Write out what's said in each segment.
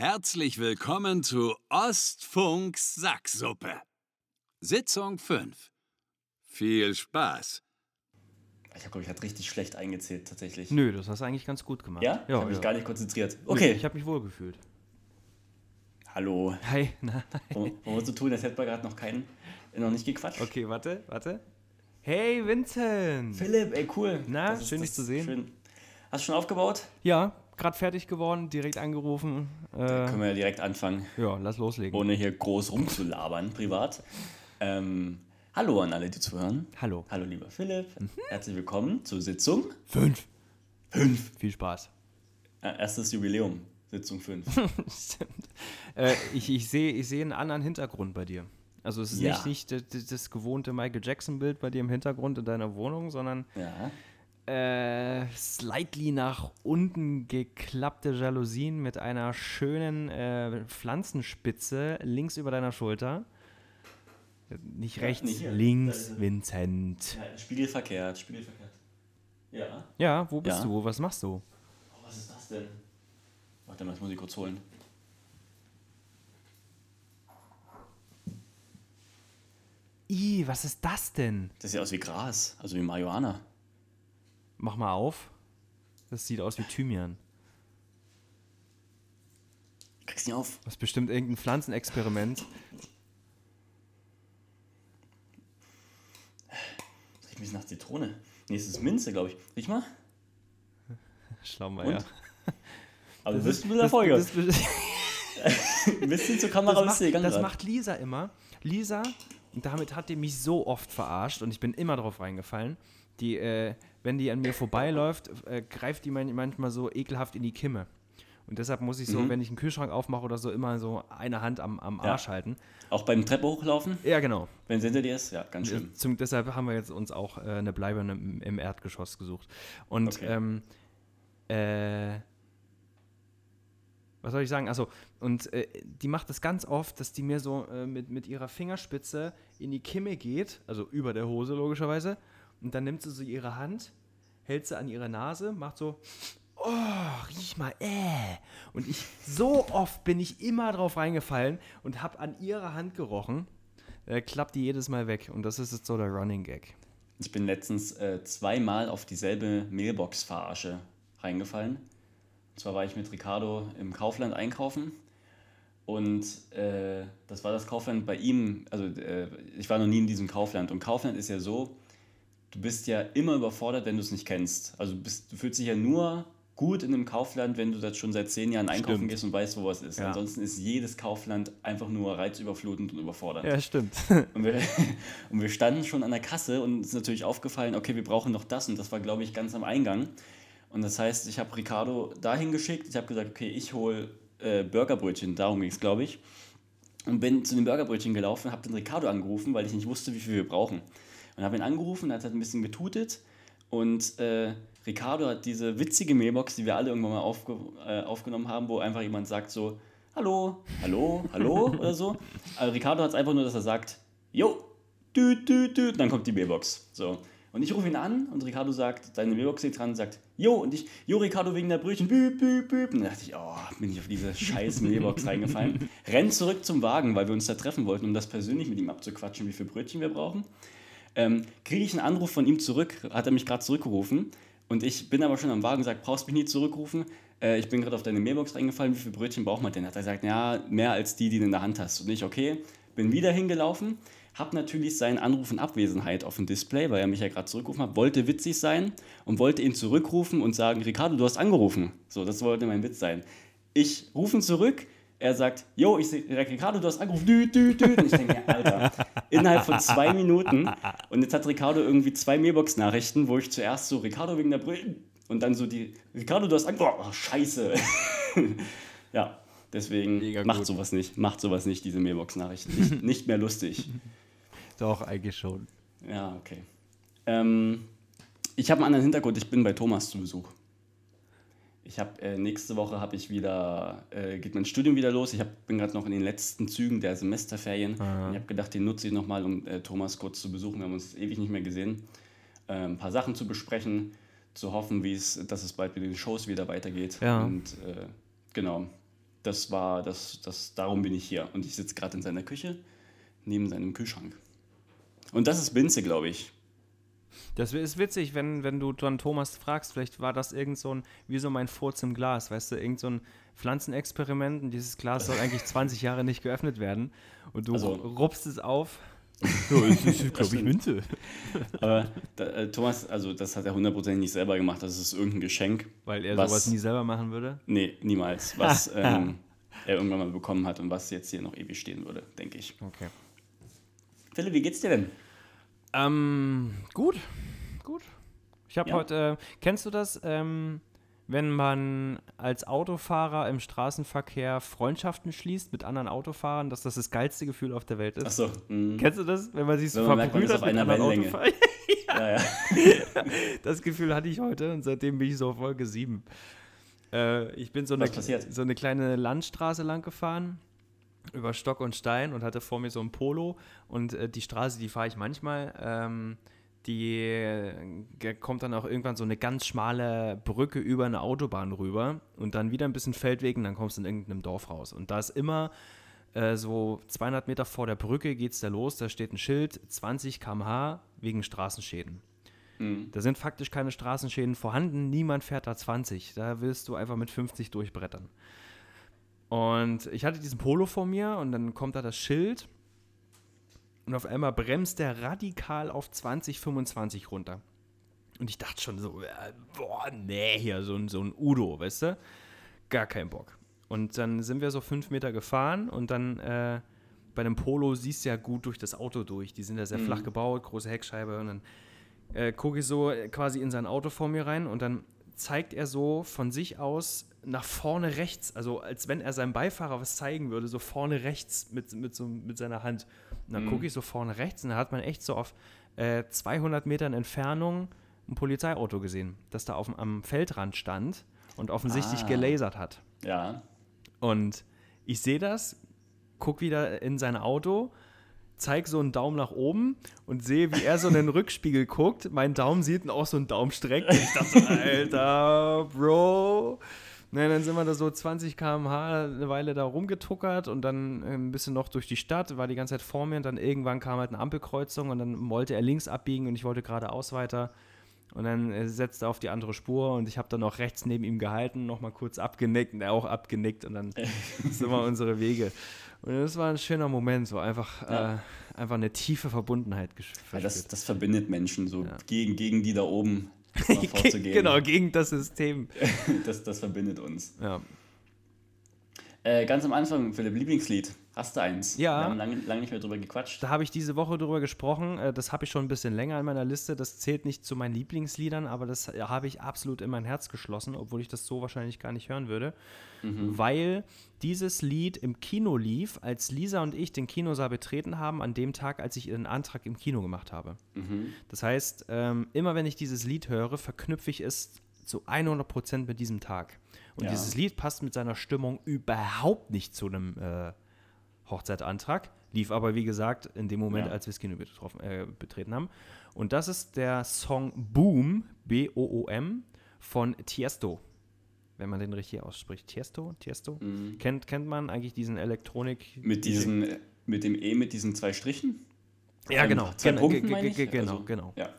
Herzlich willkommen zu Ostfunks Sacksuppe. Sitzung 5. Viel Spaß. Ich habe, glaube ich, hat richtig schlecht eingezählt, tatsächlich. Nö, das hast du eigentlich ganz gut gemacht. Ja? ich habe mich ja. gar nicht konzentriert. Nö, Okay. Ich habe mich wohl gefühlt. Hallo. Hi, nein. Wollen wollen wir so tun, als hätten wir gerade noch keinen, noch nicht gequatscht? Okay, warte, warte. Hey, Vincent! Philipp, ey, cool. Na, Das ist- schön, dich zu sehen. Schön. Hast du schon aufgebaut? Ja, gerade fertig geworden, direkt angerufen. Äh, Können wir ja direkt anfangen, ja, lass loslegen. ohne hier groß rumzulabern, privat. Ähm, hallo an alle, die zuhören. Hallo. Hallo, lieber Philipp. Herzlich willkommen zur Sitzung. Fünf. Fünf. Viel Spaß. Äh, erstes Jubiläum, Sitzung 5. Stimmt. Äh, ich ich sehe ich seh einen anderen Hintergrund bei dir. Also es ist Ja. nicht, nicht das, das- das gewohnte Michael Jackson-Bild bei dir im Hintergrund in deiner Wohnung, sondern ja. Äh, slightly nach unten geklappte Jalousien mit einer schönen äh, Pflanzenspitze links über deiner Schulter. Nicht Ja, rechts. Da links. Vincent. ja. Spiegelverkehrt, spiegelverkehrt. Ja. Ja, wo bist Ja. du? Was machst du? Oh, was ist das denn? Warte mal, das muss ich kurz holen. Ih, was ist das denn? Das sieht aus wie Gras, also wie Marihuana. Mach mal auf. Das sieht aus wie Thymian. Kriegst nicht auf. Das ist bestimmt irgendein Pflanzenexperiment. Das riecht ein bisschen nach Zitrone. Nee, es ist Minze, glaube ich. Riech mal. Schlaumeier. Aber du bist ein bisschen Erfolg. Das, das, Ein bisschen zur Kamera das, macht, gegangen das gerade. macht Lisa immer. Lisa, und damit hat die mich so oft verarscht und ich bin immer drauf reingefallen. Die, äh, wenn die an mir vorbeiläuft, äh, greift die man- manchmal so ekelhaft in die Kimme. Und deshalb muss ich so, Mhm. wenn ich einen Kühlschrank aufmache oder so, immer so eine Hand am, am Ja. Arsch halten. Auch beim Treppe hochlaufen, Ja, genau. wenn sie hinter dir ist? Ja, ganz schlimm. Zum, deshalb haben wir jetzt uns auch äh, eine Bleibe im, im Erdgeschoss gesucht. Und Okay. ähm, äh, was soll ich sagen? Also, und äh, die macht das ganz oft, dass die mir so äh, mit, mit ihrer Fingerspitze in die Kimme geht, also über der Hose logischerweise, und dann nimmt sie so ihre Hand, hält sie an ihre Nase, macht so, oh, riech mal, äh. Und ich, so oft bin ich immer drauf reingefallen und habe an ihrer Hand gerochen, äh, klappt die jedes Mal weg. Und das ist jetzt so der Running Gag. Ich bin letztens äh, zweimal auf dieselbe Mailbox-Verarsche reingefallen. Und zwar war ich mit Ricardo im Kaufland einkaufen. Und äh, das war das Kaufland bei ihm. Also, äh, ich war noch nie in diesem Kaufland. Und Kaufland ist ja so, du bist ja immer überfordert, wenn du es nicht kennst. Also, du, bist, du fühlst dich ja nur gut in einem Kaufland, wenn du das schon seit zehn Jahren einkaufen Stimmt. gehst und weißt, wo was ist. Ja. Ansonsten ist jedes Kaufland einfach nur reizüberflutend und überfordert. Ja, stimmt. Und wir, und wir standen schon an der Kasse und uns ist natürlich aufgefallen, okay, wir brauchen noch das und das war, glaube ich, ganz am Eingang. Und das heißt, ich habe Ricardo dahin geschickt. Ich habe gesagt, okay, ich hole äh, Burgerbrötchen, darum ging es, glaube ich. Und bin zu den Burgerbrötchen gelaufen, habe den Ricardo angerufen, weil ich nicht wusste, wie viel wir brauchen. Und habe ihn angerufen, er hat halt ein bisschen getutet. Und äh, Ricardo hat diese witzige Mailbox, die wir alle irgendwann mal aufge äh, aufgenommen haben, wo einfach jemand sagt so, hallo, hallo, hallo oder so. Aber Ricardo hat es einfach nur, dass er sagt, jo, düt, düt, düt, dann kommt die Mailbox. So. Und ich rufe ihn an und Ricardo sagt, seine Mailbox liegt dran und sagt, jo, und ich, jo, Ricardo wegen der Brötchen, büb, büb, büb. Und dann dachte ich, oh, bin ich auf diese scheiß Mailbox reingefallen. Renn zurück zum Wagen, weil wir uns da treffen wollten, um das persönlich mit ihm abzuquatschen, wie viele Brötchen wir brauchen. Ähm, Kriege ich einen Anruf von ihm zurück, hat er mich gerade zurückgerufen. Und ich bin aber schon am Wagen und sage, brauchst mich nie zurückrufen. Äh, ich bin gerade auf deine Mailbox reingefallen, wie viele Brötchen braucht man denn? Hat er gesagt, ja, mehr als die, die du in der Hand hast. Und ich, okay, bin wieder hingelaufen, habe natürlich seinen Anruf in Abwesenheit auf dem Display, weil er mich ja gerade zurückgerufen hat, wollte witzig sein und wollte ihn zurückrufen und sagen, Ricardo, du hast angerufen. So, das wollte mein Witz sein. Ich rufe ihn zurück, er sagt, jo, ich sehe Ricardo, du hast angerufen, düt, düt, düt. Und ich denke, mir, Alter, innerhalb von zwei Minuten. Und jetzt hat Ricardo irgendwie zwei Mailbox-Nachrichten, wo ich zuerst so, Ricardo wegen der Brille und dann so die, Ricardo, du hast angerufen, oh, scheiße. ja, deswegen Mega macht gut. sowas nicht, macht sowas nicht, diese Mailbox-Nachrichten. Nicht, nicht mehr lustig. Doch, eigentlich schon. Ja, okay. Ähm, ich habe einen anderen Hintergrund, ich bin bei Thomas zu Besuch. Ich habe äh, nächste Woche habe ich wieder äh, geht mein Studium wieder los. Ich hab, bin gerade noch in den letzten Zügen der Semesterferien. Ah. Ich habe gedacht, den nutze ich nochmal, um äh, Thomas kurz zu besuchen. Wir haben uns ewig nicht mehr gesehen. Äh, ein paar Sachen zu besprechen, zu hoffen, wie es, dass es bald mit den Shows wieder weitergeht. Ja. Und äh, genau. das war, das, das, darum bin ich hier. Und ich sitze gerade in seiner Küche, neben seinem Kühlschrank. Und das ist Binze, glaube ich. Das ist witzig, wenn, wenn du dann Thomas fragst, vielleicht war das irgend so ein, wie so mein Furz im Glas, weißt du, irgend so ein Pflanzenexperiment und dieses Glas soll eigentlich 20 Jahre nicht geöffnet werden und du Also- rupst es auf. Ja, es ist, glaube ich, Minze. Aber da, äh, Thomas, also das hat er hundertprozentig nicht selber gemacht. Das ist irgendein Geschenk. Weil er Was- sowas nie selber machen würde. Nee, niemals. Was ähm, er irgendwann mal bekommen hat und was jetzt hier noch ewig stehen würde, denke ich. Okay. Philipp, wie geht's dir denn? Ähm, gut, gut. Ich habe Ja. heute, äh, kennst du das, ähm, wenn man als Autofahrer im Straßenverkehr Freundschaften schließt mit anderen Autofahrern, dass das das geilste Gefühl auf der Welt ist? Achso, mh, Kennst du das, wenn man sich so verbrüdert auf einer mit anderen. Autofahrern? ja, ja. Das Gefühl hatte ich heute und seitdem bin ich so auf Folge 7. Äh, ich bin so eine, so eine kleine Landstraße lang gefahren über Stock und Stein und hatte vor mir so ein Polo und äh, die Straße, die fahre ich manchmal, ähm, die äh, kommt dann auch irgendwann so eine ganz schmale Brücke über eine Autobahn rüber und dann wieder ein bisschen Feldweg und dann kommst du in irgendeinem Dorf raus. Und da ist immer äh, so 200 Meter vor der Brücke geht es da los, da steht ein Schild, 20 km/h wegen Straßenschäden. Mhm. Da sind faktisch keine Straßenschäden vorhanden. Niemand fährt da 20. Da willst du einfach mit 50 durchbrettern. Und ich hatte diesen Polo vor mir und dann kommt da das Schild. Und auf einmal bremst der radikal auf 20, 25 runter. Und ich dachte schon so, äh, boah, nee, hier so ein, so ein Udo, weißt du? Gar kein Bock. Und dann sind wir so fünf Meter gefahren und dann äh, bei dem Polo siehst du ja gut durch das Auto durch. Die sind ja sehr Mhm. flach gebaut, große Heckscheibe. Und dann äh, gucke ich so quasi in sein Auto vor mir rein und dann zeigt er so von sich aus nach vorne rechts, also als wenn er seinem Beifahrer was zeigen würde, so vorne rechts mit, mit, so, mit seiner Hand. Und dann Mhm. gucke ich so vorne rechts und da hat man echt so auf äh, 200 Metern Entfernung ein Polizeiauto gesehen, das da auf, am Feldrand stand und offensichtlich Ah. gelasert hat. ja. Und ich sehe das, guck wieder in sein Auto, zeig so einen Daumen nach oben und sehe, wie er so in den Rückspiegel guckt. Mein Daumen sieht auch so einen Daumen streckt. Ich dachte, so, Alter, Bro. Na, dann sind wir da so 20 km/h eine Weile da rumgetuckert und dann äh, ein bisschen noch durch die Stadt, war die ganze Zeit vor mir und dann irgendwann kam halt eine Ampelkreuzung und dann wollte er links abbiegen und ich wollte geradeaus weiter. Und dann äh, setzt er auf die andere Spur und ich habe dann noch rechts neben ihm gehalten, nochmal kurz abgenickt und er auch abgenickt und dann sind wir unsere Wege. Und das war ein schöner Moment, so einfach, Ja. äh, einfach eine tiefe Verbundenheit gesch- ja das, das verbindet Menschen, so Ja. gegen, gegen die da oben vorzugehen. genau, gegen das System. Das, das verbindet uns. Ja. Äh, ganz am Anfang, Philipp, Lieblingslied. Hast du eins? Ja. Wir haben lange, lange nicht mehr drüber gequatscht. Da habe ich diese Woche drüber gesprochen. Äh, Das habe ich schon ein bisschen länger in meiner Liste. Das zählt nicht zu meinen Lieblingsliedern, aber das äh, habe ich absolut in mein Herz geschlossen, obwohl ich das so wahrscheinlich gar nicht hören würde. Weil dieses Lied im Kino lief, als Lisa und ich den Kinosaal betreten haben, an dem Tag, als ich ihren Antrag im Kino gemacht habe. Mhm. Das heißt, ähm, immer wenn ich dieses Lied höre, verknüpfe ich es zu 100% mit diesem Tag. Und Ja. dieses Lied passt mit seiner Stimmung überhaupt nicht zu einem äh, Hochzeitantrag. Lief aber, wie gesagt, in dem Moment, Ja. als wir das Kino betroffen, äh, betreten haben. Und das ist der Song Boom, B-O-O-M, von Tiesto. Wenn man den richtig ausspricht. Tiesto? Tiesto? Kennt, kennt man eigentlich diesen Elektronik... Mhm. Mit diesem, mit dem E mit diesen zwei Strichen? Ja, genau. Zwei Gen- Punkten? Genau, Also, genau. Ja.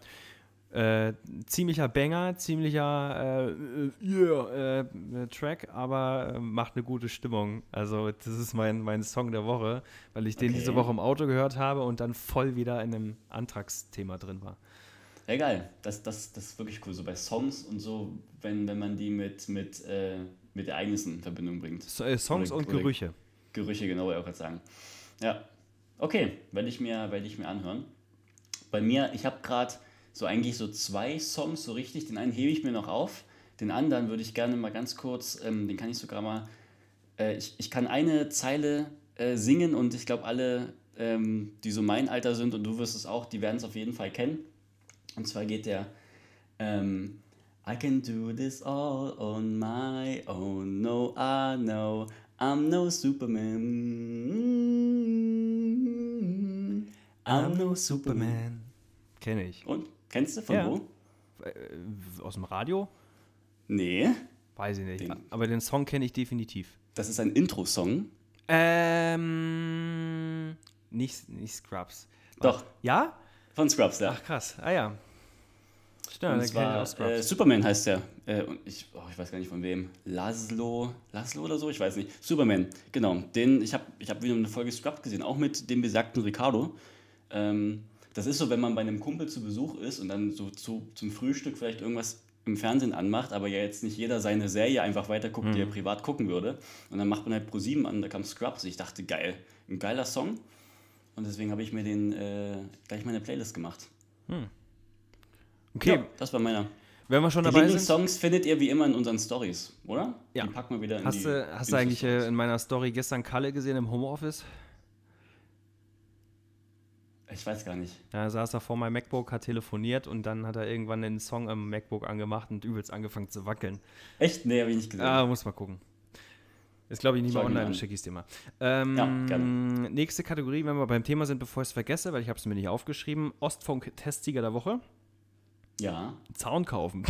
Äh, ziemlicher Banger, ziemlicher äh, äh, yeah, äh, Track, aber äh, macht eine gute Stimmung. Also das ist mein, mein Song der Woche, weil ich den Okay. diese Woche im Auto gehört habe und dann voll wieder in einem Antragsthema drin war. Ja, geil. Das, das, das ist wirklich cool. So bei Songs und so, wenn, wenn man die mit, mit, äh, mit Ereignissen in Verbindung bringt. So, Songs Oder- und oder- Gerüche. Gerüche, genau, wollte ich auch gerade sagen. Ja. Okay, werde ich, mir, werde ich mir anhören. Bei mir, ich habe gerade so eigentlich so zwei Songs so richtig. Den einen hebe ich mir noch auf. Den anderen würde ich gerne mal ganz kurz, ähm, den kann ich sogar mal, äh, ich, ich kann eine Zeile äh, singen und ich glaube alle, ähm, die so mein Alter sind und du wirst es auch, die werden es auf jeden Fall kennen. Und zwar geht der, ähm, I can do this all on my own. No, I know I'm no Superman. I'm no Superman. Kenne ich. Und kennst du von Ja. wo? Äh, aus dem Radio? Nee. Weiß ich nicht. Den- Aber den Song kenne ich definitiv. Das ist ein Intro-Song. Ähm, nicht, nicht Scrubs. Doch, Ja? von Scrubs, ja. Ach krass. Ah ja. Stimmt, zwar, äh, Scrubs. Superman heißt der. Äh, und ich, oh, ich weiß gar nicht von wem. Laszlo, Laszlo oder so, ich weiß nicht. Superman, genau. Den, ich habe ich hab wieder eine Folge Scrubs gesehen, auch mit dem besagten Ricardo. Ähm, das ist so, wenn man bei einem Kumpel zu Besuch ist und dann so zu, zum Frühstück vielleicht irgendwas im Fernsehen anmacht, aber ja jetzt nicht jeder seine Serie einfach weiterguckt, die er privat gucken würde. Und dann macht man halt Pro 7 an, da kam Scrubs. Ich dachte, geil, ein geiler Song. Und deswegen habe ich mir den äh, gleich meine Playlist gemacht. Okay, Ja, das war meiner. wenn wir schon Die dabei sind. Lieblingssongs findet ihr wie immer in unseren Stories, oder? Ja. Die packen wir wieder in Hast die du, hast du eigentlich äh, in meiner Story gestern Kalle gesehen im Homeoffice? Ich weiß gar nicht. Da saß er vor meinem MacBook, hat telefoniert und dann hat er irgendwann den Song am MacBook angemacht und übelst angefangen zu wackeln. Echt? Nee, habe ich nicht gesehen. Ah, muss mal gucken. Ist, glaube ich, nicht Schau mir online, schicke ich es dir mal. Ähm, Ja, gerne. Nächste Kategorie, wenn wir beim Thema sind, bevor ich es vergesse, weil ich habe es mir nicht aufgeschrieben. Ostfunk-Testsieger der Woche. Ja. Zaun kaufen.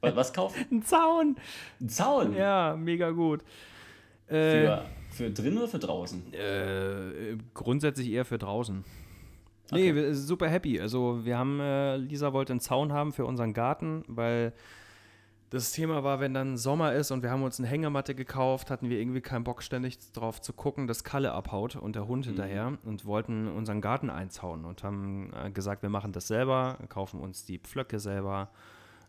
Was, was kaufen? Ein Zaun! Ein Zaun. Ja, mega gut. Äh, Für, für drin oder für draußen? Äh, grundsätzlich eher für draußen. Nee, Okay. wir sind super happy. Also wir haben, äh, Lisa wollte einen Zaun haben für unseren Garten, weil das Thema war, wenn dann Sommer ist und wir haben uns eine Hängematte gekauft, hatten wir irgendwie keinen Bock ständig drauf zu gucken, dass Kalle abhaut und der Hund hinterher und wollten unseren Garten einzauen und haben äh, gesagt, wir machen das selber, kaufen uns die Pflöcke selber,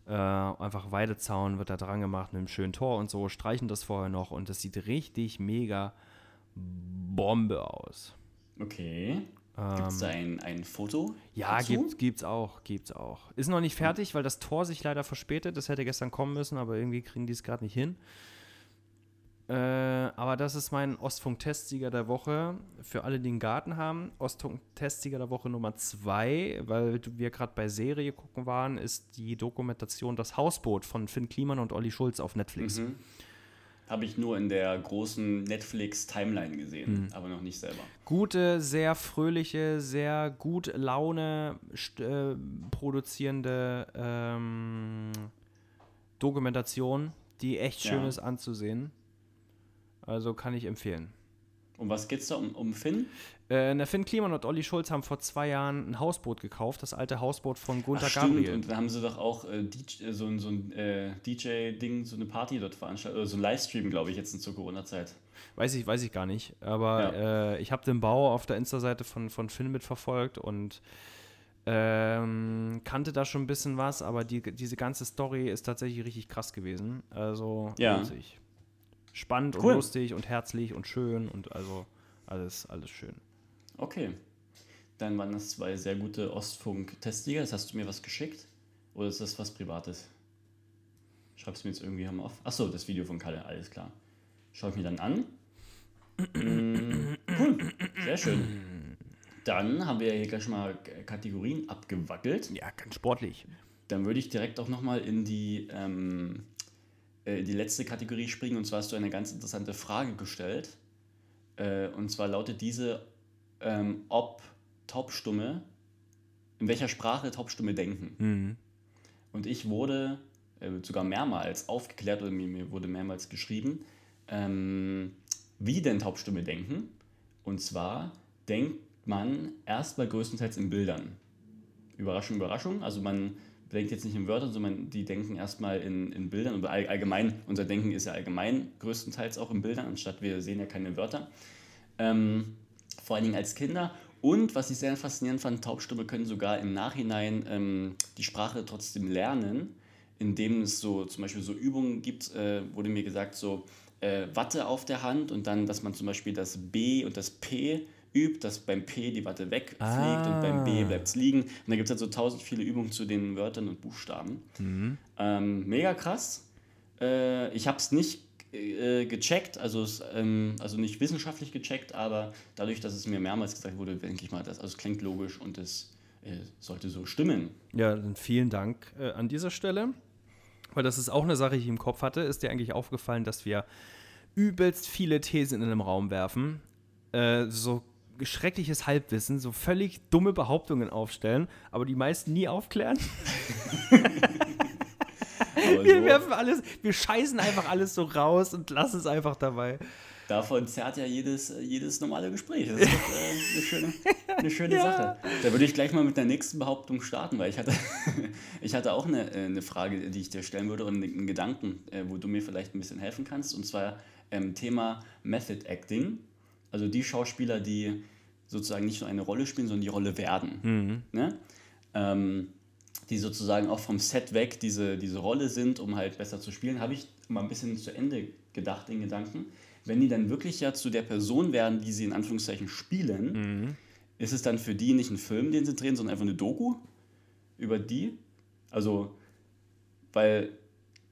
äh, einfach Weidezaun wird da dran gemacht mit einem schönen Tor und so, streichen das vorher noch und das sieht richtig mega Bombe aus. Okay. Gibt es da ein, ein Foto? Ähm, Ja, dazu? gibt, gibt's auch, gibt's auch. Ist noch nicht fertig, weil das Tor sich leider verspätet. Das hätte gestern kommen müssen, aber irgendwie kriegen die es gerade nicht hin. Äh, aber das ist mein Ostfunk-Testsieger der Woche. Für alle, die einen Garten haben. Ostfunk-Testsieger der Woche Nummer zwei, weil wir gerade bei Serie gucken waren, ist die Dokumentation Das Hausboot von Finn Kliman und Olli Schulz auf Netflix. Mhm. Habe ich nur in der großen Netflix-Timeline gesehen, Mhm. aber noch nicht selber. Gute, sehr fröhliche, sehr gut Laune äh, produzierende ähm, Dokumentation, die echt schön Ja. ist anzusehen. Also kann ich empfehlen. Um was geht's da? Um, um Finn? Äh, der Finn Kliman und Olli Schulz haben vor zwei Jahren ein Hausboot gekauft, das alte Hausboot von Gunther Ach, stimmt. Gabriel. Und da haben sie doch auch äh, DJ, äh, so ein, so ein äh, DJ-Ding, so eine Party dort veranstaltet, oder so ein Livestream, glaube ich, jetzt zur Corona-Zeit. Weiß ich, weiß ich gar nicht. Aber äh, ich habe den Bau auf der Insta-Seite von, von Finn mitverfolgt und ähm, kannte da schon ein bisschen was, aber die, diese ganze Story ist tatsächlich richtig krass gewesen. Also Ja. sich. Spannend Cool. und lustig und herzlich und schön und also alles, alles schön. Okay. Dann waren das zwei sehr gute Ostfunk-Testsieger. Das hast du mir was geschickt? Oder ist das was Privates? Schreib's mir jetzt irgendwie mal auf. Achso, das Video von Kalle, alles klar. Schau ich mir dann an. Mm, cool, sehr schön. Dann haben wir hier gleich schon mal Kategorien abgewackelt. Ja, ganz sportlich. Dann würde ich direkt auch nochmal in die, ähm, äh, in die letzte Kategorie springen. Und zwar hast du eine ganz interessante Frage gestellt. Äh, und zwar lautet diese, ähm, ob Taubstumme, in welcher Sprache Taubstumme denken. Mhm. Und ich wurde äh, sogar mehrmals aufgeklärt oder mir, mir wurde mehrmals geschrieben, ähm, wie denn Taubstumme denken. Und zwar denkt man erstmal größtenteils in Bildern. Überraschung, Überraschung. Also man denkt jetzt nicht in Wörtern, sondern die denken erstmal in, in Bildern. Und all, allgemein, unser Denken ist ja allgemein größtenteils auch in Bildern, anstatt wir sehen ja keine Wörter. Ähm, vor allen Dingen als Kinder. Und was ich sehr faszinierend fand, Taubstumme können sogar im Nachhinein ähm, die Sprache trotzdem lernen, indem es so zum Beispiel so Übungen gibt, äh, wurde mir gesagt, so äh, Watte auf der Hand und dann, dass man zum Beispiel das B und das P übt, dass beim P die Watte wegfliegt und beim B Ah. bleibt es liegen. Und da gibt es halt so tausend viele Übungen zu den Wörtern und Buchstaben. Ähm, mega krass. Äh, ich habe es nicht äh, gecheckt, also, es, ähm, also nicht wissenschaftlich gecheckt, aber dadurch, dass es mir mehrmals gesagt wurde, denke ich mal, das, also es klingt logisch und es äh, sollte so stimmen. Ja, dann vielen Dank äh, an dieser Stelle. Weil das ist auch eine Sache, die ich im Kopf hatte. Ist dir eigentlich aufgefallen, dass wir übelst viele Thesen in den Raum werfen, äh, so schreckliches Halbwissen, so völlig dumme Behauptungen aufstellen, aber die meisten nie aufklären? Wir so, werfen alles, wir scheißen einfach alles so raus und lassen es einfach dabei. davon zerrt ja jedes, jedes normale Gespräch. Das ist doch, äh, eine schöne, eine schöne Sache. Da würde ich gleich mal mit der nächsten Behauptung starten, weil ich hatte, ich hatte auch eine, äh, eine Frage, die ich dir stellen würde und einen Gedanken, äh, wo du mir vielleicht ein bisschen helfen kannst. Und zwar ähm, Thema Method Acting. Also die Schauspieler, die sozusagen nicht nur eine Rolle spielen, sondern die Rolle werden. Ne? Ähm, die sozusagen auch vom Set weg diese, diese Rolle sind, um halt besser zu spielen, habe ich mal ein bisschen zu Ende gedacht, den Gedanken. Wenn die dann wirklich ja zu der Person werden, die sie in Anführungszeichen spielen, ist es dann für die nicht ein Film, den sie drehen, sondern einfach eine Doku über die? Also, weil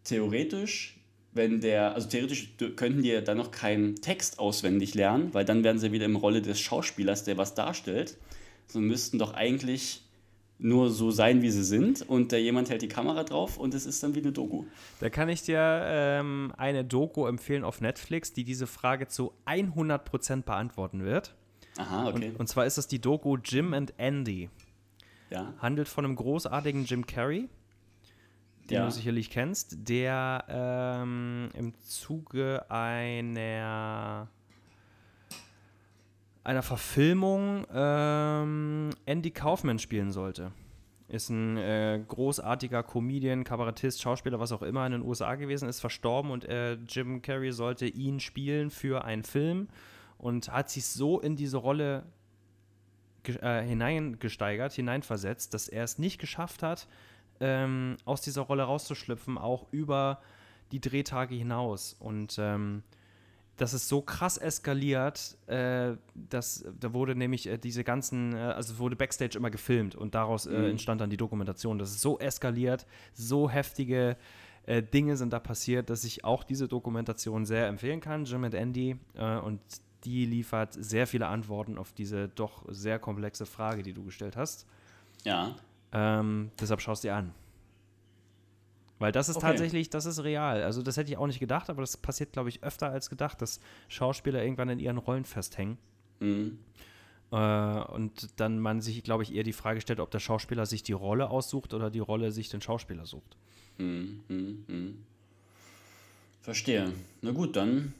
theoretisch, wenn der, also theoretisch könnten die ja dann noch keinen Text auswendig lernen, weil dann wären sie wieder im Rolle des Schauspielers, der was darstellt, sondern müssten doch eigentlich nur so sein, wie sie sind und der jemand hält die Kamera drauf und es ist dann wie eine Doku. Da kann ich dir ähm, eine Doku empfehlen auf Netflix, die diese Frage zu 100% beantworten wird. Aha, okay. Und zwar ist das die Doku Jim and Andy. ja. Handelt von einem großartigen Jim Carrey, den Ja. du sicherlich kennst, der ähm, im Zuge einer einer Verfilmung ähm, Andy Kaufman spielen sollte. Ist ein äh, großartiger Comedian, Kabarettist, Schauspieler, was auch immer in den USA gewesen, ist verstorben und äh, Jim Carrey sollte ihn spielen für einen Film und hat sich so in diese Rolle äh, hineingesteigert, hineinversetzt, dass er es nicht geschafft hat, ähm, aus dieser Rolle rauszuschlüpfen, auch über die Drehtage hinaus. Und ähm, das ist so krass eskaliert, äh, dass da wurde nämlich äh, diese ganzen, äh, also es wurde Backstage immer gefilmt und daraus äh, entstand dann die Dokumentation. Das ist so eskaliert, so heftige äh, Dinge sind da passiert, dass ich auch diese Dokumentation sehr empfehlen kann, Jim and Andy. Äh, und die liefert sehr viele Antworten auf diese doch sehr komplexe Frage, die du gestellt hast. Ja. Ähm, deshalb schaust dir an. Weil das ist Okay. tatsächlich, das ist real. Also das hätte ich auch nicht gedacht, aber das passiert, glaube ich, öfter als gedacht, dass Schauspieler irgendwann in ihren Rollen festhängen. Mhm. Äh, und dann man sich, glaube ich, eher die Frage stellt, ob der Schauspieler sich die Rolle aussucht oder die Rolle sich den Schauspieler sucht. Mhm. Mhm. Mhm. Verstehe. Na gut, dann,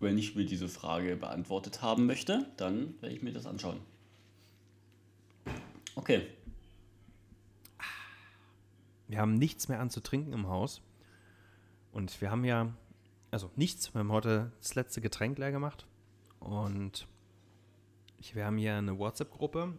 wenn ich mir diese Frage beantwortet haben möchte, dann werde ich mir das anschauen. Okay. Wir haben nichts mehr anzutrinken im Haus. Und wir haben ja, also nichts, wir haben heute das letzte Getränk leer gemacht. Und ich, wir haben hier eine WhatsApp-Gruppe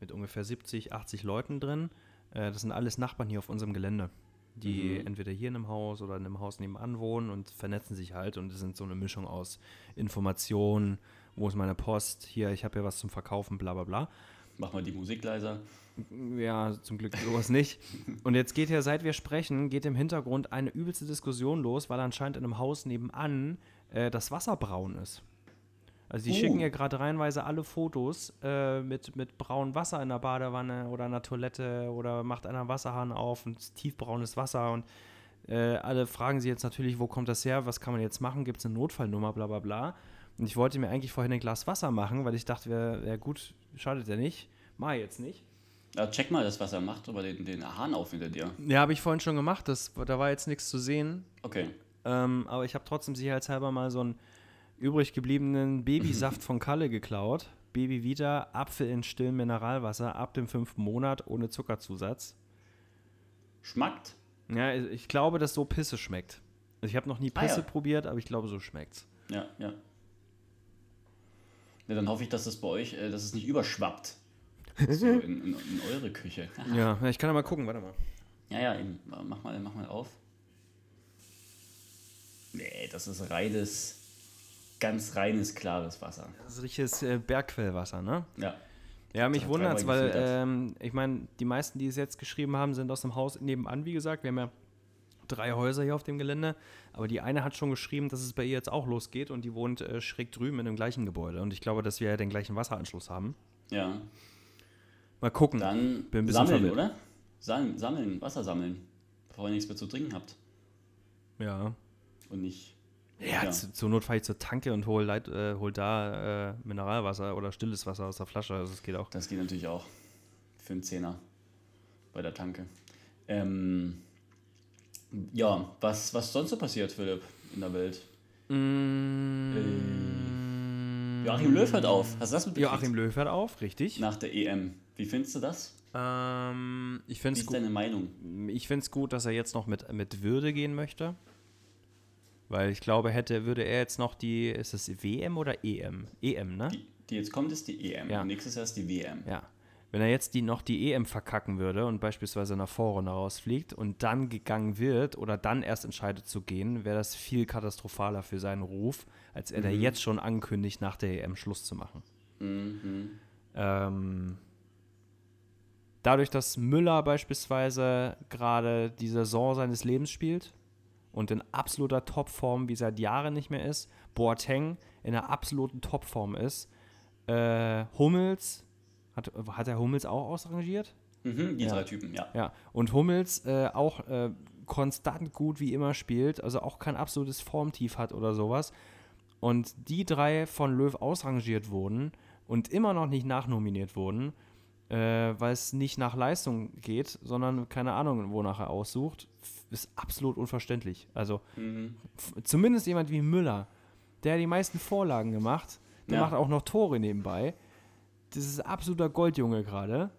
mit ungefähr 70, 80 Leuten drin. Äh, das sind alles Nachbarn hier auf unserem Gelände, die entweder hier in einem Haus oder in einem Haus nebenan wohnen und vernetzen sich halt. Und es sind so eine Mischung aus Informationen, wo ist meine Post, hier, ich habe hier was zum Verkaufen, bla bla bla. Mach mal die Musik leiser. Ja, zum Glück sowas nicht. Und jetzt geht ja, seit wir sprechen, geht im Hintergrund eine übelste Diskussion los, weil anscheinend in einem Haus nebenan äh, das Wasser braun ist. Also die Oh. schicken ja gerade reihenweise alle Fotos äh, mit, mit braunem Wasser in der Badewanne oder in der Toilette oder macht einer einen Wasserhahn auf und tiefbraunes Wasser und äh, alle fragen sich jetzt natürlich, wo kommt das her, was kann man jetzt machen, gibt es eine Notfallnummer, bla bla bla. Und ich wollte mir eigentlich vorhin ein Glas Wasser machen, weil ich dachte, wär gut, schadet ja nicht. Mach jetzt nicht. Ja, check mal das, was er macht, aber den, den Hahn auf hinter dir. Ja, habe ich vorhin schon gemacht. Das, da war jetzt nichts zu sehen. Okay. Ähm, aber ich habe trotzdem sicherheitshalber mal so einen übrig gebliebenen Babysaft von Kalle geklaut. Baby Vita, Apfel in stillem Mineralwasser ab dem fünften Monat ohne Zuckerzusatz. Schmackt? Ja, ich glaube, dass so Pisse schmeckt. Also ich habe noch nie Ah, Pisse ja. probiert, aber ich glaube, so schmeckt's. Ja, ja. Ja, dann hoffe ich, dass das bei euch, äh, dass es nicht überschwappt. So in, in, in eure Küche. Ja, ich kann ja mal gucken, warte mal. Ja, ja, eben. Mach mal, mach mal auf. Nee, das ist reines, ganz reines, klares Wasser. Das ist richtiges äh, Bergquellwasser, ne? Ja. Ja, mich wundert es, weil ähm, ich meine, die meisten, die es jetzt geschrieben haben, sind aus dem Haus nebenan, wie gesagt. Wir haben ja drei Häuser hier auf dem Gelände, aber die eine hat schon geschrieben, dass es bei ihr jetzt auch losgeht und die wohnt äh, schräg drüben in dem gleichen Gebäude. Und ich glaube, dass wir ja den gleichen Wasseranschluss haben. Ja. Mal gucken. Dann Bin ein bisschen sammeln, verwirrt. oder? Sammeln, sammeln, Wasser sammeln. Bevor ihr nichts mehr zu trinken habt. Ja. Und nicht. Ja, Ja. Zu, zur Not fahre ich zur Tanke und hol, Leit, äh, hol da äh, Mineralwasser oder stilles Wasser aus der Flasche. Also das geht auch. Das geht natürlich auch. Für einen Zehner bei der Tanke. Ähm, Ja, was, was sonst so passiert, Philipp, in der Welt? Mm, Joachim Löw hört auf. Hast du das mitbekommen? Joachim Löw hört auf, richtig. Nach der EM. Wie findest du das? Ähm, ich Wie finde es ist gut. deine Meinung? Ich finde es gut, dass er jetzt noch mit, mit Würde gehen möchte. Weil ich glaube, hätte, würde er jetzt noch die, ist es WM oder EM? EM, ne? Die, die jetzt kommt, ist die EM. Ja. Und nächstes Jahr ist die WM. Ja. Wenn er jetzt die, noch die EM verkacken würde und beispielsweise in der Vorrunde rausfliegt und dann gegangen wird oder dann erst entscheidet zu gehen, wäre das viel katastrophaler für seinen Ruf, als er da jetzt schon ankündigt, nach der EM Schluss zu machen. Mhm. Ähm, dadurch, dass Müller beispielsweise gerade die Saison seines Lebens spielt und in absoluter Topform wie seit Jahren nicht mehr ist, Boateng in einer absoluten Topform ist, äh, Hummels, hat, hat er Hummels auch ausrangiert? Mhm, die Ja. drei Typen, ja. Ja, und Hummels äh, auch äh, konstant gut wie immer spielt, also auch kein absolutes Formtief hat oder sowas. Und die drei von Löw ausrangiert wurden und immer noch nicht nachnominiert wurden, äh, weil es nicht nach Leistung geht, sondern keine Ahnung, wonach er aussucht, ist absolut unverständlich. Also Mhm. zumindest jemand wie Müller, der hat die meisten Vorlagen gemacht, der Ja. macht auch noch Tore nebenbei. Das ist absoluter Goldjunge gerade.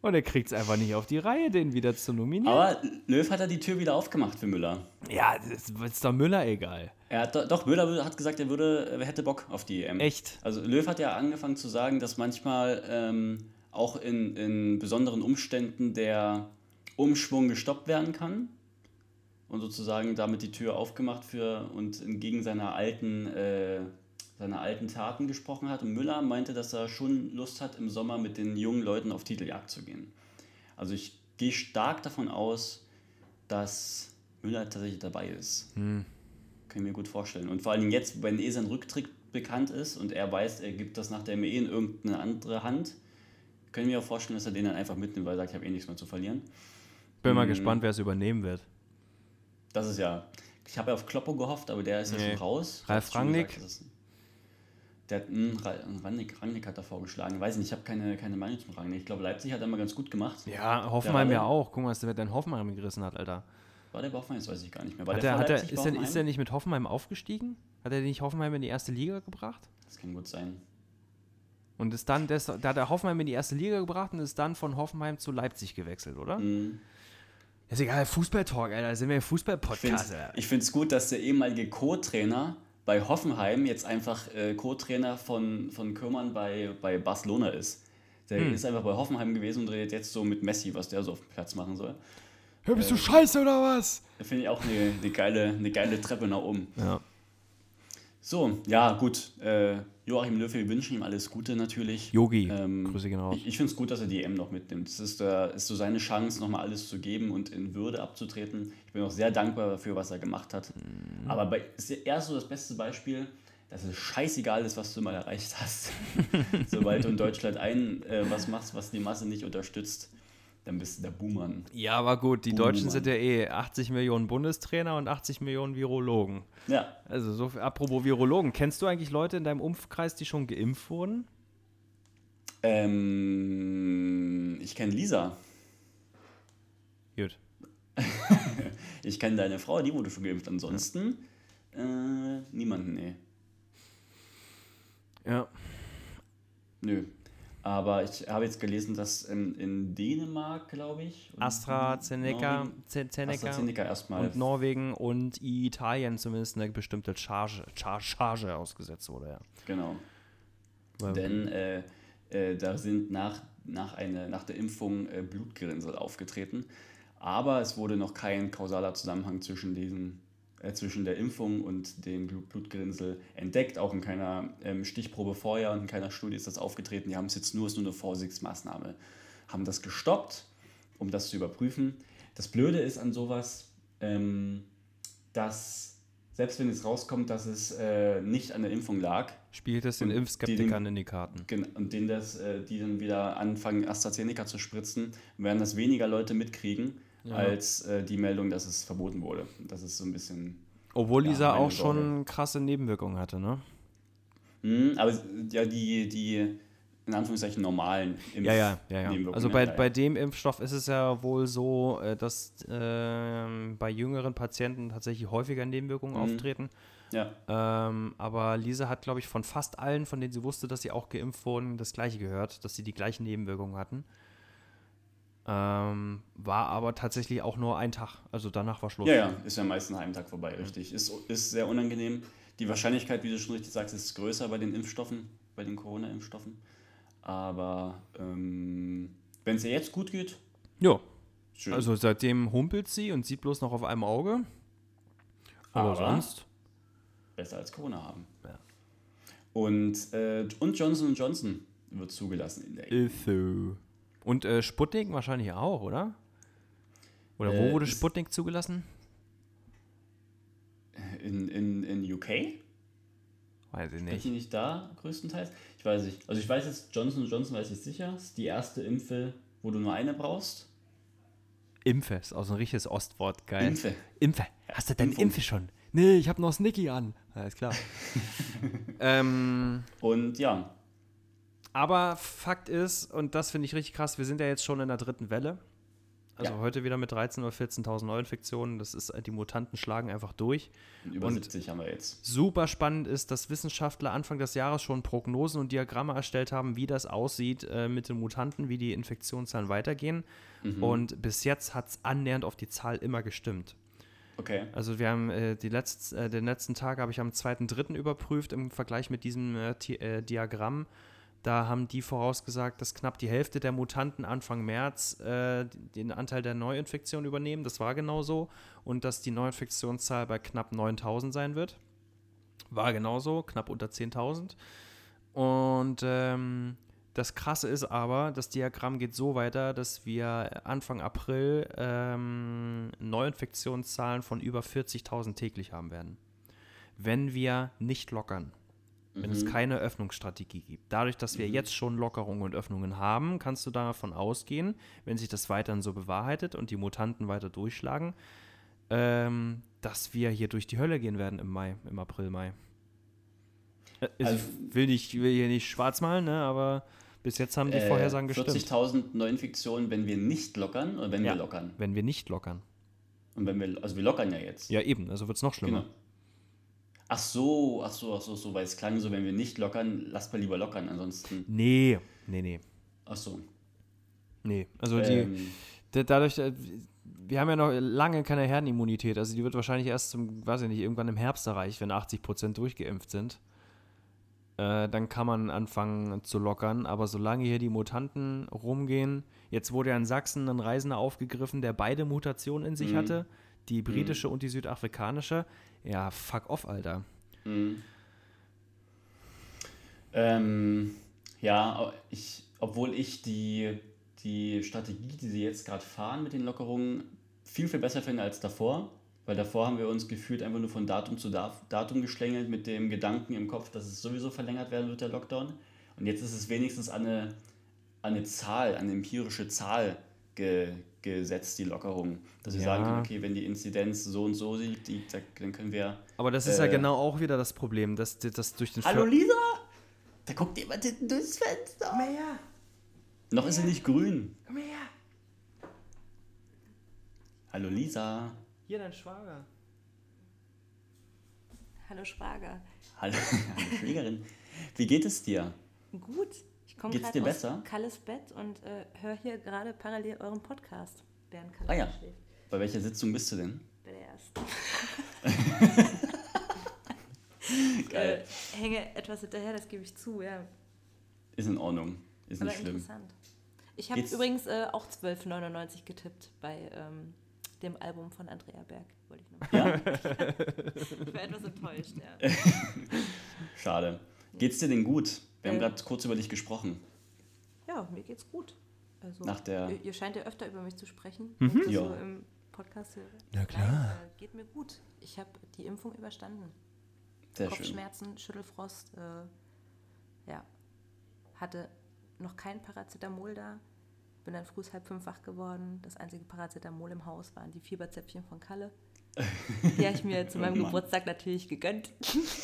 Und er kriegt es einfach nicht auf die Reihe, den wieder zu nominieren. Aber Löw hat ja die Tür wieder aufgemacht für Müller. ja, das ist doch Müller egal. Er hat do- doch, Müller hat gesagt, er würde, er hätte Bock auf die EM. Echt? Also Löw hat ja angefangen zu sagen, dass manchmal ähm, auch in, in besonderen Umständen der Umschwung gestoppt werden kann und sozusagen damit die Tür aufgemacht für und entgegen seiner alten, äh, seiner alten Taten gesprochen hat. Und Müller meinte, dass er schon Lust hat, im Sommer mit den jungen Leuten auf Titeljagd zu gehen. Also ich gehe stark davon aus, dass Müller tatsächlich dabei ist. Kann ich mir gut vorstellen. Und vor allen Dingen jetzt, wenn eh sein Rücktritt bekannt ist und er weiß, er gibt das nach der ME in irgendeine andere Hand, können wir auch vorstellen, dass er den dann einfach mitnimmt, weil er sagt, ich habe eh nichts mehr zu verlieren. Bin mal Mhm. gespannt, wer es übernehmen wird. Das ist ja. Ich habe ja auf Kloppo gehofft, aber der ist ja Nee. schon raus. Ralf Rangnick? gesagt, Der hat, Ra- Rangnick, Rangnick hat da vorgeschlagen. Weiß nicht, ich habe keine, keine Meinung zum Rangnick. Ich glaube, Leipzig hat er immer ganz gut gemacht. Ja, Hoffenheim ja auch. Guck mal, was der mit deinen Hoffenheim gerissen hat, Alter. War der bei Hoffenheim? Das weiß ich gar nicht mehr. War Hat der der, hat Leipzig ist, der, ist der nicht mit Hoffenheim aufgestiegen? Hat er nicht Hoffenheim in die erste Liga gebracht? Das kann gut sein. Und ist dann, des, da hat er Hoffenheim in die erste Liga gebracht und ist dann von Hoffenheim zu Leipzig gewechselt, oder? Mhm. Ist egal, Fußball-Talk, Alter. Da sind wir im Fußball-Podcast. Ich finde es gut, dass der ehemalige Co-Trainer bei Hoffenheim jetzt einfach äh, Co-Trainer von, von Kürmann bei, bei Barcelona ist. Der Hm. ist einfach bei Hoffenheim gewesen und redet jetzt so mit Messi, was der so auf dem Platz machen soll. Hör, bist du scheiße oder was? Finde ich auch eine, eine, geile, eine geile Treppe nach oben. Ja. So, ja, gut. Äh, Joachim Löw, wir wünschen ihm alles Gute natürlich. Yogi, Ähm, Grüße gehen raus. Ich, ich finde es gut, dass er die EM noch mitnimmt. Das ist, äh, ist so seine Chance, nochmal alles zu geben und in Würde abzutreten. Ich bin auch sehr dankbar dafür, was er gemacht hat. Mhm. Aber bei, ist erst so das beste Beispiel, dass es scheißegal ist, was du mal erreicht hast. Sobald du in Deutschland ein äh, was machst, was die Masse nicht unterstützt, dann bist du der Buhmann. Ja, aber gut, die Oh, Deutschen sind ja eh 80 Millionen Bundestrainer und 80 Millionen Virologen. Ja, Also, so apropos Virologen, kennst du eigentlich Leute in deinem Umkreis, die schon geimpft wurden? ähm, ich kenne Lisa. Gut. Ich kenne deine Frau, die wurde schon geimpft. Ansonsten äh, niemanden, nee. Ja. Nö. Aber ich habe jetzt gelesen, dass in, in Dänemark, glaube ich. AstraZeneca, Zeneca AstraZeneca erstmal. und Norwegen und Italien zumindest eine bestimmte Charge, Charge, Charge ausgesetzt wurde, ja. Genau. Weil- Denn äh, äh, da sind nach, nach, eine, nach der Impfung äh, Blutgerinnsel aufgetreten. Aber es wurde noch kein kausaler Zusammenhang zwischen, diesen, zwischen der Impfung und dem Blut Blutgerinnsel entdeckt. Auch in keiner ähm, Stichprobe vorher und in keiner Studie ist das aufgetreten. Die haben es jetzt nur, ist nur eine Vorsichtsmaßnahme. Haben das gestoppt, um das zu überprüfen. Das Blöde ist an sowas, ähm, dass selbst wenn es rauskommt, dass es äh, nicht an der Impfung lag, Spielt es den Impfskeptikern in die Karten. Gen- Und denen das, äh, die dann wieder anfangen, AstraZeneca zu spritzen, werden das weniger Leute mitkriegen, als äh, die Meldung, dass es verboten wurde. Das ist so ein bisschen. Obwohl Ja, Lisa auch schon krasse Nebenwirkungen hatte, ne? Hm, aber ja, die, die in Anführungszeichen normalen Impf Ja, ja, ja, ja. Nebenwirkungen Also bei, dabei. bei dem Impfstoff ist es ja wohl so, äh, dass ähm, bei jüngeren Patienten tatsächlich häufiger Nebenwirkungen Mhm. auftreten. Ja, Ähm, aber Lisa hat, glaube ich, von fast allen, von denen sie wusste, dass sie auch geimpft wurden, das gleiche gehört, dass sie die gleichen Nebenwirkungen hatten. Ähm, war aber tatsächlich auch nur ein Tag. Also danach war Schluss. ja, ja, ist ja meist ein halben Tag vorbei, richtig. Ist, ist sehr unangenehm. Die Wahrscheinlichkeit, wie du schon richtig sagst, ist größer bei den Impfstoffen, bei den Corona-Impfstoffen. Aber ähm, wenn es ihr jetzt gut geht, Ja. schön. Also seitdem humpelt sie und sieht bloß noch auf einem Auge. Aber, Aber- sonst. besser als Corona haben. Ja. Und, äh, und Johnson Johnson wird zugelassen in der EU. Ist. Und äh, Sputnik wahrscheinlich auch, oder? Oder wo Äh, wurde ist- Sputnik zugelassen? In, in, in UK? Weiß ich nicht. die nicht da größtenteils? Ich weiß nicht. Also ich weiß jetzt, Johnson Johnson weiß ich sicher, ist die erste Impfe, wo du nur eine brauchst. Impfe ist auch so ein richtiges Ostwort, geil. Impfe. Impfe. Hast du deine Impfung. Impfe schon? Nee, ich hab noch Snicky an. Alles klar. ähm, Und ja, aber Fakt ist, und das finde ich richtig krass, wir sind ja jetzt schon in der dritten Welle. Also Ja. heute wieder mit 13.000 oder 14.000 Neuinfektionen. Das ist, die Mutanten schlagen einfach durch. über Und- 70 haben wir jetzt. Super spannend ist, dass Wissenschaftler Anfang des Jahres schon Prognosen und Diagramme erstellt haben, wie das aussieht äh, mit den Mutanten, wie die Infektionszahlen weitergehen. Und bis jetzt hat es annähernd auf die Zahl immer gestimmt. Okay. Also wir haben äh, die letzt, äh, den letzten Tag habe ich am 2.3. überprüft im Vergleich mit diesem äh, äh, Diagramm. Da haben die vorausgesagt, dass knapp die Hälfte der Mutanten Anfang März äh, den Anteil der Neuinfektion übernehmen. Das war genau so. Und dass die Neuinfektionszahl bei knapp 9000 sein wird. War genauso, knapp unter 10.000. Und ähm, das Krasse ist aber, das Diagramm geht so weiter, dass wir Anfang April ähm, Neuinfektionszahlen von über 40.000 täglich haben werden. Wenn wir nicht lockern. Wenn es keine Öffnungsstrategie gibt. Dadurch, dass wir jetzt schon Lockerungen und Öffnungen haben, kannst du davon ausgehen, wenn sich das weiterhin so bewahrheitet und die Mutanten weiter durchschlagen, ähm, dass wir hier durch die Hölle gehen werden im Mai, im April, Mai. Äh, Also ich will, nicht, ich will hier nicht schwarz malen, ne, aber bis jetzt haben die Äh, Vorhersagen gestimmt. 40.000 Neuinfektionen, wenn wir nicht lockern oder wenn Ja. wir lockern. Wenn wir nicht lockern. Und wenn wir, also wir lockern ja jetzt. Ja, eben, also wird es noch schlimmer. Genau. Ach so, ach so, ach so, so, weil es klang so, wenn wir nicht lockern, lasst mal lieber lockern, ansonsten. Nee, nee, nee. Ach so. Nee, also die, Ähm, Da- Dadurch, äh, wir haben ja noch lange keine Herdenimmunität. Also die wird wahrscheinlich erst zum, weiß ich nicht, irgendwann im Herbst erreicht, wenn 80% durchgeimpft sind. Äh, dann kann man anfangen zu lockern. Aber solange hier die Mutanten rumgehen, jetzt wurde ja in Sachsen ein Reisender aufgegriffen, der beide Mutationen in sich Mhm. hatte, die britische und die südafrikanische. Ja, fuck off, Alter. Mhm. Ähm, ja, ich, obwohl ich die, die Strategie, die sie jetzt gerade fahren mit den Lockerungen, viel, viel besser finde als davor. Weil davor haben wir uns gefühlt einfach nur von Datum zu Da- Datum geschlängelt mit dem Gedanken im Kopf, dass es sowieso verlängert werden wird, der Lockdown. Und jetzt ist es wenigstens an eine, an eine Zahl, an eine empirische Zahl ge, gesetzt, die Lockerung. Dass wir Ja. sagen können, okay, wenn die Inzidenz so und so liegt, dann können wir Aber das ist ja Äh. genau auch wieder das Problem, dass, dass durch den Hallo Ver- Lisa! Da guckt jemand hinten durchs Fenster. Komm her, Noch ist sie nicht grün. komm her. Hallo Lisa. Hier dein Schwager. Hallo Schwager. Hallo, Hallo Schwägerin. Wie geht es dir? Gut. Ich komme gerade dir aus besser? Kalles Bett und äh, höre hier gerade parallel euren Podcast, während Kalle Ah ja. schläft. Bei welcher Sitzung bist du denn? Bei der ersten. Geil. Äh, hänge etwas hinterher, das gebe ich zu, ja. Ist in Ordnung. Ist Aber nicht schlimm. interessant. Ich habe übrigens äh, auch 12,99 getippt bei ähm, dem Album von Andrea Berg. Wollte ich nur mal Ja? Ich war etwas enttäuscht, ja. Schade. Geht's dir denn gut? Wir haben Äh. gerade kurz über dich gesprochen. Ja, mir geht's gut. Also, Nach der- ihr, ihr scheint ja öfter über mich zu sprechen, Mhm. das Ja. so im Podcast höre. Na klar. Nein, äh, geht mir gut. Ich habe die Impfung überstanden. Sehr schön. Kopfschmerzen, Schüttelfrost, äh, ja. Hatte noch kein Paracetamol da. Bin dann früh halb fünf wach geworden. Das einzige Paracetamol im Haus waren die Fieberzäpfchen von Kalle. Die habe ich mir zu meinem Oh. Geburtstag natürlich gegönnt.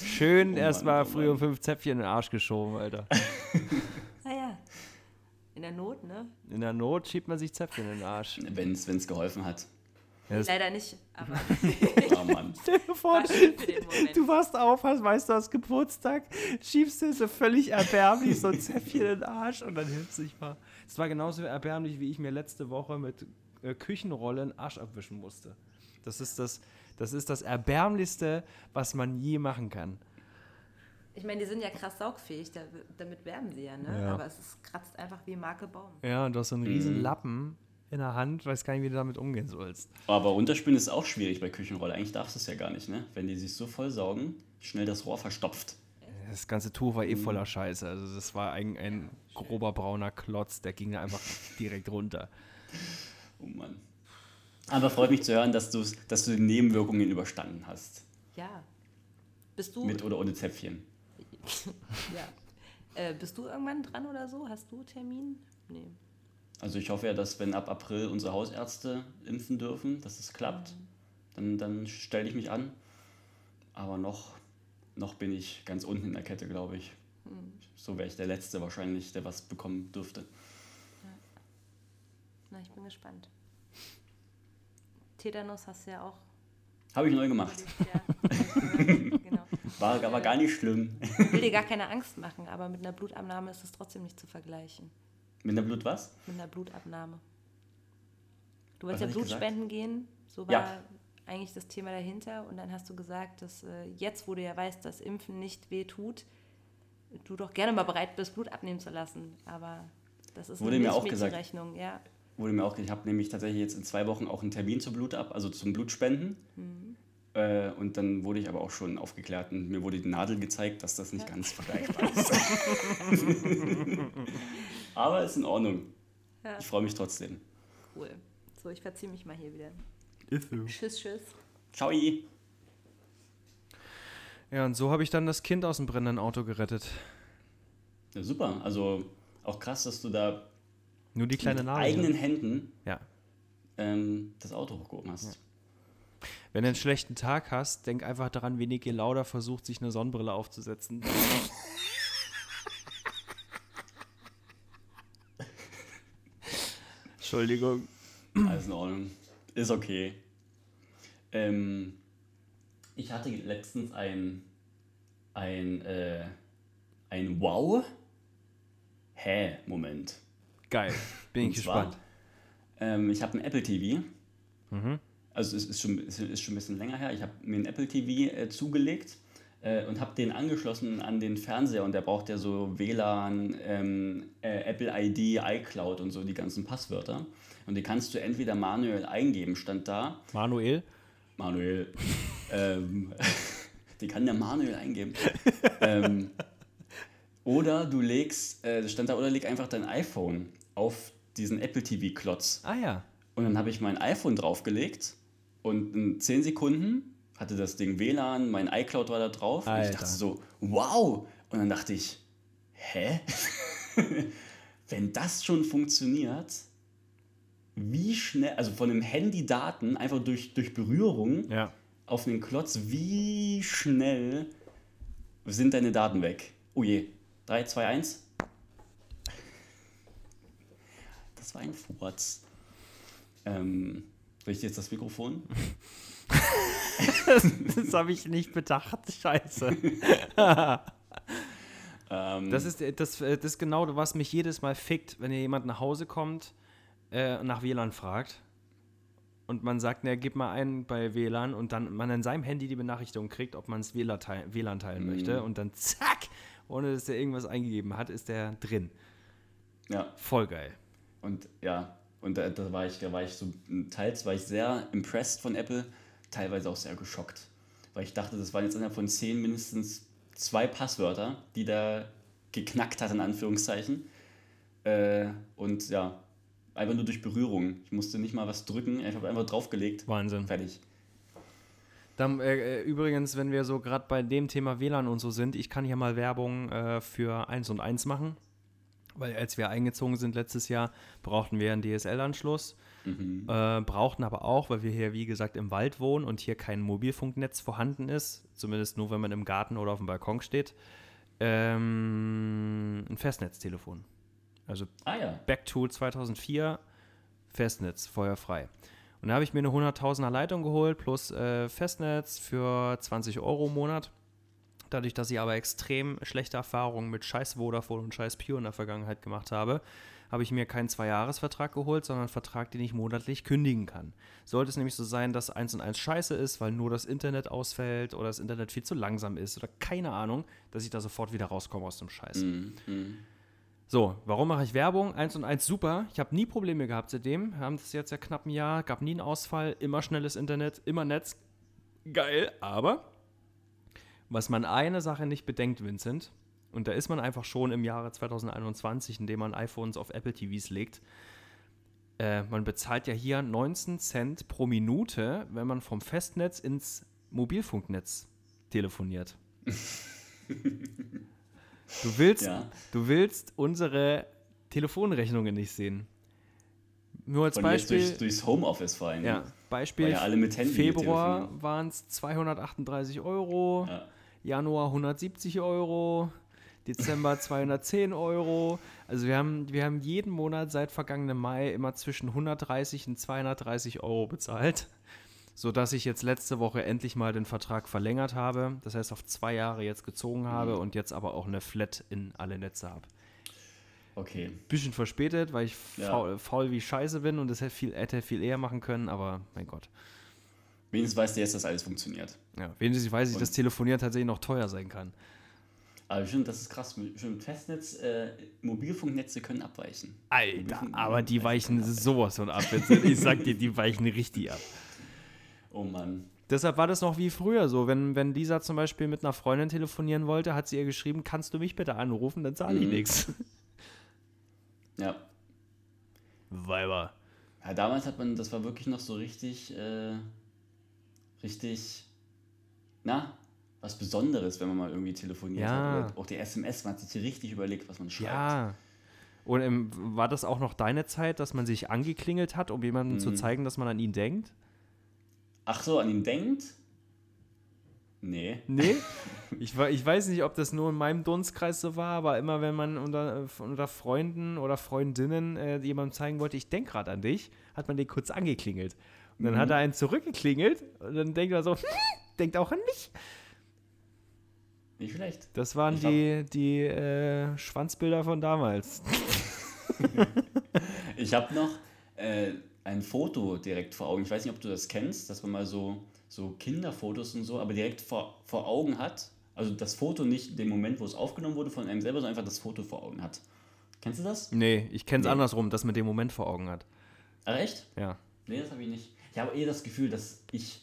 Schön Oh erst Mann, mal oh früh um fünf Zäpfchen in den Arsch geschoben, Alter. Naja, der Not, ne? In der Not schiebt man sich Zäpfchen in den Arsch. Wenn es geholfen hat. Ja, Leider nicht, aber Oh Mann. War schön für den Moment. du wachst auf, hast, weißt du, hast Geburtstag, schiebst dir so völlig erbärmlich so ein Zäpfchen in den Arsch und dann hilft sich mal. Es war genauso erbärmlich, wie ich mir letzte Woche mit äh, Küchenrollen Arsch abwischen musste. Das ist das, das ist das Erbärmlichste, was man je machen kann. Ich meine, die sind ja krass saugfähig, da, damit werben sie ja, ne? Ja. Aber es ist, kratzt einfach wie Marke Baum. Ja, und du hast so einen riesen Lappen in der Hand, weiß gar nicht, wie du damit umgehen sollst. Aber runterspülen ist auch schwierig bei Küchenrolle. Eigentlich darfst du es ja gar nicht, ne? Wenn die sich so voll saugen, schnell das Rohr verstopft. Das ganze Tuch war eh voller Scheiße. Also das war ein, ein grober brauner Klotz, der ging da einfach direkt runter. Oh Mann. Aber freut mich zu hören, dass, dass du die Nebenwirkungen überstanden hast. Ja. Bist du, Mit oder ohne Zäpfchen. ja. Äh, bist du irgendwann dran oder so? Hast du Termin? Nee. Also ich hoffe ja, dass wenn ab April unsere Hausärzte impfen dürfen, dass es klappt. Dann, dann stelle ich mich an. Aber noch, noch bin ich ganz unten in der Kette, glaube ich. So wäre ich der Letzte wahrscheinlich, der was bekommen dürfte. Na, ich bin gespannt. Tetanus hast du ja auch. Habe ich neu gemacht. Ja. genau. War aber gar nicht schlimm. Ich will dir gar keine Angst machen, aber mit einer Blutabnahme ist es trotzdem nicht zu vergleichen. Mit der Blut was? Mit einer Blutabnahme. Du wolltest ja hab ich Blut gesagt? spenden gehen, so war Ja. eigentlich das Thema dahinter. Und dann hast du gesagt, dass äh, jetzt, wo du ja weißt, dass Impfen nicht weh tut, du doch gerne mal bereit bist, Blut abnehmen zu lassen. Aber das ist Wurde eine mir auch gesagt. Milchmädchenrechnung, ja. Wurde mir auch, ich habe nämlich tatsächlich jetzt in zwei Wochen auch einen Termin zur Blut ab, also zum Blutspenden. Mhm. Äh, und dann wurde ich aber auch schon aufgeklärt und mir wurde die Nadel gezeigt, dass das nicht ganz vergleichbar ist. aber ist in Ordnung. Ja. Ich freue mich trotzdem. Cool. So, ich verziehe mich mal hier wieder. Ist so. Tschüss, tschüss. Ciao. Ja, und so habe ich dann das Kind aus dem brennenden Auto gerettet. Ja, super. Also auch krass, dass du da Nur die kleine mit Nase. eigenen Händen Ja. ähm, das Auto hochgehoben hast. Wenn du einen schlechten Tag hast, denk einfach daran, wie Niki Lauda versucht, sich eine Sonnenbrille aufzusetzen. Entschuldigung. Alles in Ordnung. Ist okay. Ähm, ich hatte letztens ein, ein, äh, ein Wow. Hä? Moment. Geil. Bin ich zwar, gespannt. Ähm, ich habe ein Apple TV. Mhm. Also es ist schon, es ist schon ein bisschen länger her. Ich habe mir ein Apple TV äh, zugelegt äh, und habe den angeschlossen an den Fernseher und der braucht ja so WLAN, ähm, äh, Apple ID, iCloud und so die ganzen Passwörter. Und die kannst du entweder manuell eingeben, stand da. Manuel? Manuel. ähm, die kann der manuell eingeben. ähm, oder du legst, äh, stand da, oder leg einfach dein iPhone auf diesen Apple TV-Klotz. Ah ja. Und dann habe ich mein iPhone draufgelegt und in 10 Sekunden hatte das Ding WLAN, mein iCloud war da drauf. Und ich Alter. dachte so, wow! Und dann dachte ich, hä? Wenn das schon funktioniert, wie schnell, also von dem Handy Daten einfach durch, durch Berührung Ja. auf den Klotz, wie schnell sind deine Daten weg? Oh je. 3, 2, 1. Das war ein Furz. Ähm, richte jetzt das Mikrofon? Das habe ich nicht bedacht. Scheiße. Ähm, Das ist, äh, das, äh, das ist genau, was mich jedes Mal fickt, wenn hier jemand nach Hause kommt äh, und nach WLAN fragt. Und man sagt, na, gib mal ein bei WLAN und dann man in seinem Handy die Benachrichtigung kriegt, ob man es WLAN, teil, WLAN teilen möchte. Und dann zack, ohne dass er irgendwas eingegeben hat, ist der drin. ja, Voll geil. Und ja, und da, da war ich, da war ich so, teils war ich sehr impressed von Apple, teilweise auch sehr geschockt. Weil ich dachte, das waren jetzt innerhalb von 10 mindestens zwei Passwörter, die da geknackt hat, in Anführungszeichen. Äh, und ja, einfach nur durch Berührung. Ich musste nicht mal was drücken, ich habe einfach draufgelegt. Wahnsinn. Fertig. Dann, äh, äh, übrigens, wenn wir so gerade bei dem Thema WLAN und so sind, ich kann hier mal Werbung äh, für 1 und 1 machen. Weil als wir eingezogen sind letztes Jahr, brauchten wir einen DSL-Anschluss. Äh, brauchten aber auch, weil wir hier, wie gesagt, im Wald wohnen und hier kein Mobilfunknetz vorhanden ist, zumindest nur, wenn man im Garten oder auf dem Balkon steht, ähm, ein Festnetztelefon. Also Ah ja. Backtool 2004, Festnetz, feuerfrei. Und da habe ich mir eine 100.000er Leitung geholt plus äh, Festnetz für 20 Euro im Monat. Dadurch, dass ich aber extrem schlechte Erfahrungen mit scheiß Vodafone und scheiß Pure in der Vergangenheit gemacht habe, habe ich mir keinen Zwei-Jahres-Vertrag geholt, sondern einen Vertrag, den ich monatlich kündigen kann. Sollte es nämlich so sein, dass 1 und 1 scheiße ist, weil nur das Internet ausfällt oder das Internet viel zu langsam ist oder keine Ahnung, dass ich da sofort wieder rauskomme aus dem Scheiß. Mhm. Mhm. So, warum mache ich Werbung? 1 und 1 super. Ich habe nie Probleme gehabt seitdem. Wir haben das jetzt ja knapp ein Jahr, gab nie einen Ausfall, immer schnelles Internet, immer Netz. Geil, aber was man eine Sache nicht bedenkt, Vincent, und da ist man einfach schon im Jahre 2021, indem man iPhones auf Apple TVs legt, äh, man bezahlt ja hier 19 Cent pro Minute, wenn man vom Festnetz ins Mobilfunknetz telefoniert. Du willst, Ja. du willst unsere Telefonrechnungen nicht sehen. Nur als Von Beispiel, durch, durchs Homeoffice vor allem. ja, Beispiel Weil ja alle mit Handy Februar waren es 238 Euro, Ja. Januar 170 Euro, Dezember 210 Euro. Also wir haben, wir haben jeden Monat seit vergangenem Mai immer zwischen 130 und 230 Euro bezahlt, sodass ich jetzt letzte Woche endlich mal den Vertrag verlängert habe. Das heißt auf zwei Jahre jetzt gezogen habe und jetzt aber auch eine Flat in alle Netze habe. Okay. Bisschen verspätet, weil ich Ja. faul, faul wie Scheiße bin und das hätte viel, hätte viel eher machen können, aber mein Gott. Wenigstens weißt du jetzt, dass alles funktioniert. Ja, wenigstens weiß ich, Und- dass Telefonieren tatsächlich noch teuer sein kann. Aber stimmt, das ist krass. Stimmt, Festnetz, äh, Mobilfunknetze können abweichen. Alter, aber die weichen sowas von ab. Ich sag dir, die weichen richtig ab. Oh Mann. Deshalb war das noch wie früher so. Wenn, wenn Lisa zum Beispiel mit einer Freundin telefonieren wollte, hat sie ihr geschrieben, kannst du mich bitte anrufen, dann zahle ich Mhm. nichts. Ja. Weiber. ja. Damals hat man, das war wirklich noch so richtig, äh, richtig, na, was Besonderes, wenn man mal irgendwie telefoniert Ja. hat. Oder auch die SMS, man hat sich richtig überlegt, was man schreibt. Ja. Und ähm, war das auch noch deine Zeit, dass man sich angeklingelt hat, um jemandem Mhm. zu zeigen, dass man an ihn denkt? Ach so, an ihn denkt? Nee. Nee? Ich, ich weiß nicht, ob das nur in meinem Dunstkreis so war, aber immer wenn man unter, äh, unter Freunden oder Freundinnen äh, jemandem zeigen wollte, ich denke gerade an dich, hat man den kurz angeklingelt. Und dann Mhm. hat er einen zurückgeklingelt und dann denkt er so, hm, denkt auch an mich. Nicht schlecht. Das waren Ich die, die äh, Schwanzbilder von damals. Ich habe noch äh, ein Foto direkt vor Augen. Ich weiß nicht, ob du das kennst, dass man mal so, so Kinderfotos und so, aber direkt vor, vor Augen hat. Also das Foto nicht den Moment, wo es aufgenommen wurde von einem selber, sondern einfach das Foto vor Augen hat. Kennst du das? Nee, ich kenne es Nee. andersrum, dass man den Moment vor Augen hat. Ach echt? Ja. Nee, das habe ich nicht. Ich habe eh das Gefühl, dass ich.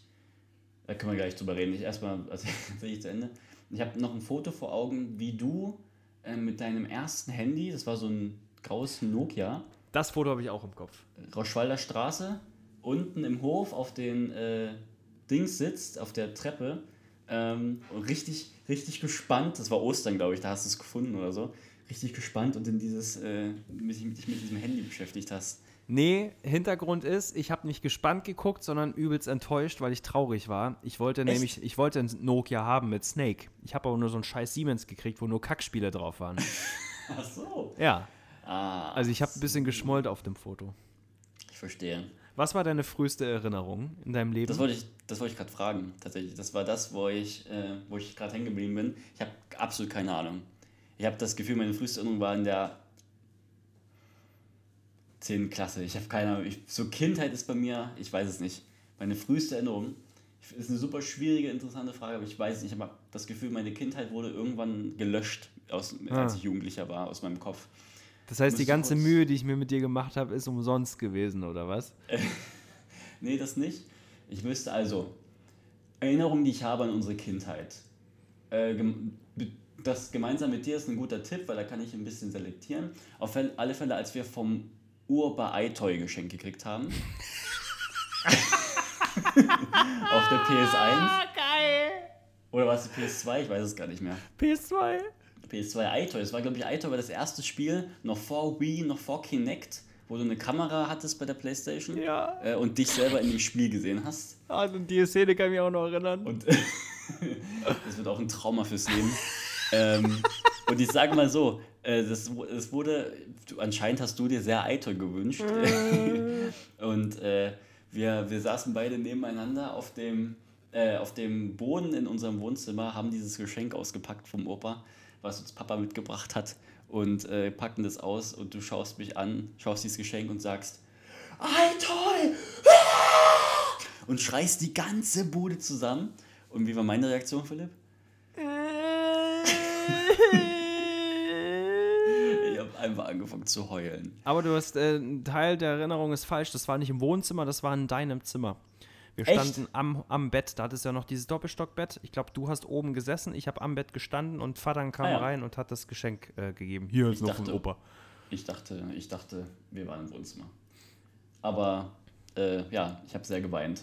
Da können wir gleich drüber reden. Ich erstmal erzähle ich zu Ende. Ich habe noch ein Foto vor Augen, wie du äh, mit deinem ersten Handy, das war so ein graues Nokia, Das Foto habe ich auch im Kopf. Rauschwalder Straße, unten im Hof auf den äh, Dings sitzt, auf der Treppe. Ähm, und richtig, richtig gespannt, das war Ostern, glaube ich, da hast du es gefunden oder so. Richtig gespannt und in dieses, äh, mit, dich mit diesem Handy beschäftigt hast. Nee, Hintergrund ist, ich habe nicht gespannt geguckt, sondern übelst enttäuscht, weil ich traurig war. Ich wollte nämlich, ich wollte ein Nokia haben mit Snake. Ich habe aber nur so ein scheiß Siemens gekriegt, wo nur Kackspiele drauf waren. Ach so. ja, Ah, also ich habe ein bisschen geschmollt auf dem Foto. ich verstehe. Was war deine früheste Erinnerung in deinem Leben? Das wollte ich, das wollte ich gerade fragen, tatsächlich. Das war das, wo ich, äh, wo ich gerade hängen geblieben bin. Ich habe absolut keine Ahnung. Ich habe das Gefühl, meine früheste Erinnerung war in der 10. Klasse. Ich habe keine Ahnung. Ich, so Kindheit ist bei mir, ich weiß es nicht. Meine früheste Erinnerung ist eine super schwierige, interessante Frage, aber ich weiß es nicht. Ich habe das Gefühl, meine Kindheit wurde irgendwann gelöscht, aus, Ah. als ich Jugendlicher war, aus meinem Kopf. das heißt, die Müsste ganze Mühe, die ich mir mit dir gemacht habe, ist umsonst gewesen, oder was? Nee, das nicht. Ich wüsste also, Erinnerungen, die ich habe an unsere Kindheit. Äh, das gemeinsam mit dir ist ein guter Tipp, weil da kann ich ein bisschen selektieren. Auf alle Fälle, als wir vom Urba iToy geschenkt gekriegt haben. Auf der PS1. geil! Oder war es die PS2? Ich weiß es gar nicht mehr. PS2? PS2 iToy. Das war, glaube ich, iToy war das erste Spiel, noch vor Wii, noch vor Kinect, wo du eine Kamera hattest bei der Playstation Ja. äh, und dich selber in dem Spiel gesehen hast. Ah, an die Szene kann ich mich auch noch erinnern. Und das wird auch ein Trauma fürs Leben. Ähm, Und ich sage mal so, äh, das, es wurde, du, anscheinend hast du dir sehr eitel gewünscht. Und äh, wir, wir saßen beide nebeneinander auf dem, äh, auf dem Boden in unserem Wohnzimmer, haben dieses Geschenk ausgepackt vom Opa, was uns Papa mitgebracht hat und äh, packen das aus und du schaust mich an, schaust dieses Geschenk und sagst, Ei, toll! Und schreist die ganze Bude zusammen. Und wie war meine Reaktion, Philipp? Ich habe einfach angefangen zu heulen. Aber du hast, äh, ein Teil der Erinnerung ist falsch. Das war nicht im Wohnzimmer, das war in deinem Zimmer. Wir Echt? standen am, am Bett. Da hattest du ja noch dieses Doppelstockbett. Ich glaube, du hast oben gesessen, ich habe am Bett gestanden und Vater kam Ah, ja. rein und hat das Geschenk äh, gegeben. Hier ist Ich noch von dachte- Opa. Ich dachte, ich dachte, wir waren im Wohnzimmer. Aber äh, ja, ich habe sehr geweint.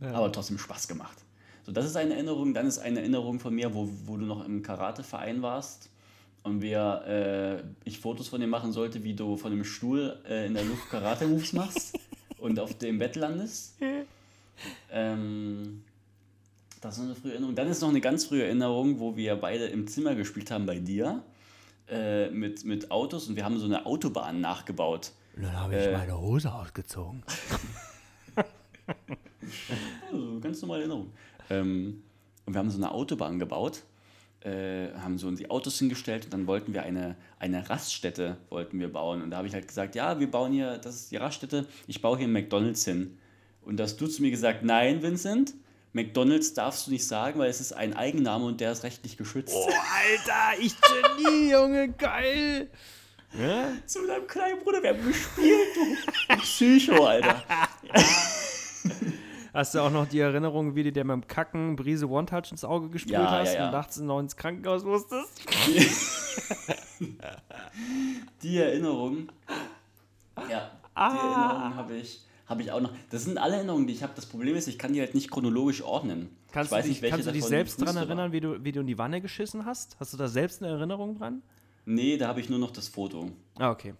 Aber trotzdem Spaß gemacht. So, das ist eine Erinnerung. Dann ist eine Erinnerung von mir, wo, wo du noch im Karateverein warst und wir, äh, ich Fotos von dir machen sollte, wie du von dem Stuhl äh, in der Luft Karate-Moves machst und auf dem Bett landest. Ähm, das ist noch eine frühe Erinnerung. Dann ist noch eine ganz frühe Erinnerung, wo wir beide im Zimmer gespielt haben bei dir äh, mit, mit Autos und wir haben so eine Autobahn nachgebaut. Und dann habe ich meine Hose ausgezogen. Also, ganz normale Erinnerung. Ähm, und wir haben so eine Autobahn gebaut, äh, haben so die Autos hingestellt und dann wollten wir eine, eine Raststätte wollten wir bauen. Und da habe ich halt gesagt, ja, wir bauen hier, das ist die Raststätte, ich baue hier einen McDonalds hin. Und da hast du zu mir gesagt, nein, Vincent, McDonalds darfst du nicht sagen, weil es ist ein Eigenname und der ist rechtlich geschützt. Oh, Alter, ich Genie, Junge, geil. Ja? Zu deinem kleinen Bruder, wir haben gespielt, du Psycho, Alter. Hast du auch noch die Erinnerung, wie du dir beim Kacken Brise One-Touch ins Auge gesprüht Ja, hast ja, ja. und nachts noch ins Krankenhaus musstest? Die Erinnerung, ja, die Erinnerung habe ich, habe ich auch noch. Das sind alle Erinnerungen, die ich habe. Das Problem ist, ich kann die halt nicht chronologisch ordnen. Kannst ich weiß du dich, nicht, kannst du dich selbst daran erinnern, wie du, wie du in die Wanne geschissen hast? Hast du da selbst eine Erinnerung dran? Nee, da habe ich nur noch das Foto. Ah, okay.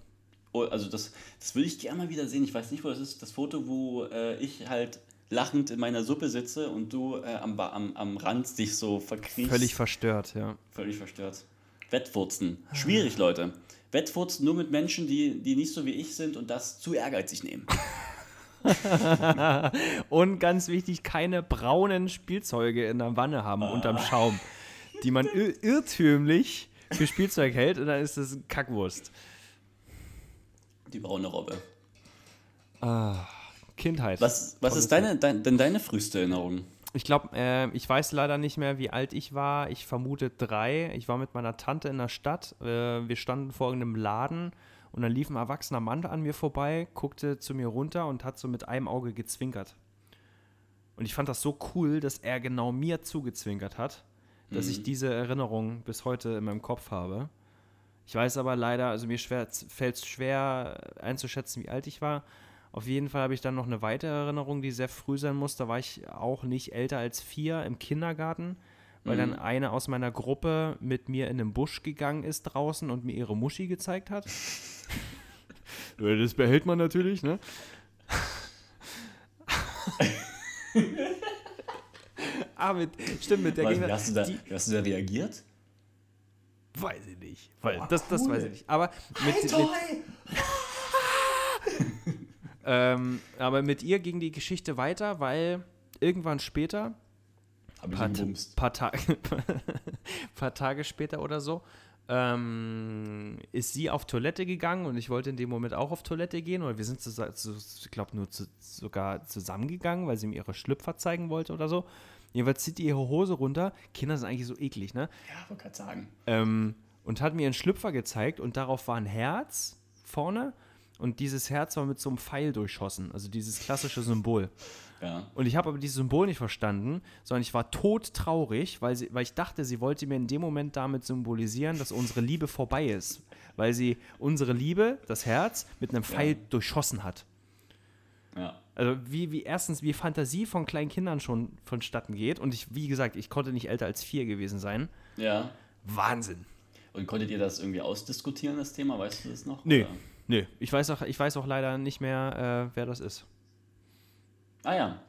Oh, also das, das würde ich gerne mal wieder sehen. Ich weiß nicht, wo das ist. Das Foto, wo äh, ich halt lachend in meiner Suppe sitze und du äh, am, am, am Rand dich so verkriechst. Völlig verstört, ja. Völlig verstört. Wettfurzen. Schwierig, Leute. Wettfurzen nur mit Menschen, die, die nicht so wie ich sind und das zu ehrgeizig nehmen. Und ganz wichtig, keine braunen Spielzeuge in der Wanne haben unterm Schaum, die man ir irrtümlich für Spielzeug hält und dann ist das Kackwurst. Die braune Robbe. Kindheit. Was, was ist deine, dein, denn deine früheste Erinnerung? Ich glaube, äh, ich weiß leider nicht mehr, wie alt ich war. Ich vermute drei. Ich war mit meiner Tante in der Stadt. Äh, wir standen vor einem Laden und dann lief ein erwachsener Mann an mir vorbei, guckte zu mir runter und hat so mit einem Auge gezwinkert. Und ich fand das so cool, dass er genau mir zugezwinkert hat, dass ich diese Erinnerung bis heute in meinem Kopf habe. Ich weiß aber leider, also mir fällt es schwer einzuschätzen, wie alt ich war. Auf jeden Fall habe ich dann noch eine weitere Erinnerung, die sehr früh sein muss. Da war ich auch nicht älter als vier im Kindergarten, weil dann eine aus meiner Gruppe mit mir in den Busch gegangen ist draußen und mir ihre Muschi gezeigt hat. Das behält man natürlich, ne? ah, mit, stimmt, mit der da- hast du da, die, hast du da reagiert? Weiß ich nicht. Weil, das, das weiß ich nicht. Aber mit, mit, ähm, aber mit ihr ging die Geschichte weiter, weil irgendwann später, paar, paar, Ta paar Tage später oder so, ähm, ist sie auf Toilette gegangen und ich wollte in dem Moment auch auf Toilette gehen. Oder wir sind, zu, zu, ich glaube, nur zu, sogar zusammengegangen, weil sie mir ihre Schlüpfer zeigen wollte oder so. Jedenfalls zieht die ihre Hose runter. Kinder sind eigentlich so eklig, ne? Ja, wollte gerade sagen. ähm, und hat mir ihren Schlüpfer gezeigt und darauf war ein Herz vorne und dieses Herz war mit so einem Pfeil durchschossen, also dieses klassische Symbol. Ja. Und ich habe aber dieses Symbol nicht verstanden, sondern ich war todtraurig, weil, sie, weil ich dachte, sie wollte mir in dem Moment damit symbolisieren, dass unsere Liebe vorbei ist. Weil sie unsere Liebe, das Herz, mit einem Pfeil durchschossen hat. ja. Also wie, wie erstens, wie Fantasie von kleinen Kindern schon vonstatten geht. Und ich, wie gesagt, ich konnte nicht älter als vier gewesen sein. Ja. Wahnsinn. Und konntet ihr das irgendwie ausdiskutieren, das Thema? Weißt du das noch? Nee. Oder? Nö, ich weiß auch, ich weiß auch leider nicht mehr, äh, wer das ist. Ah ja.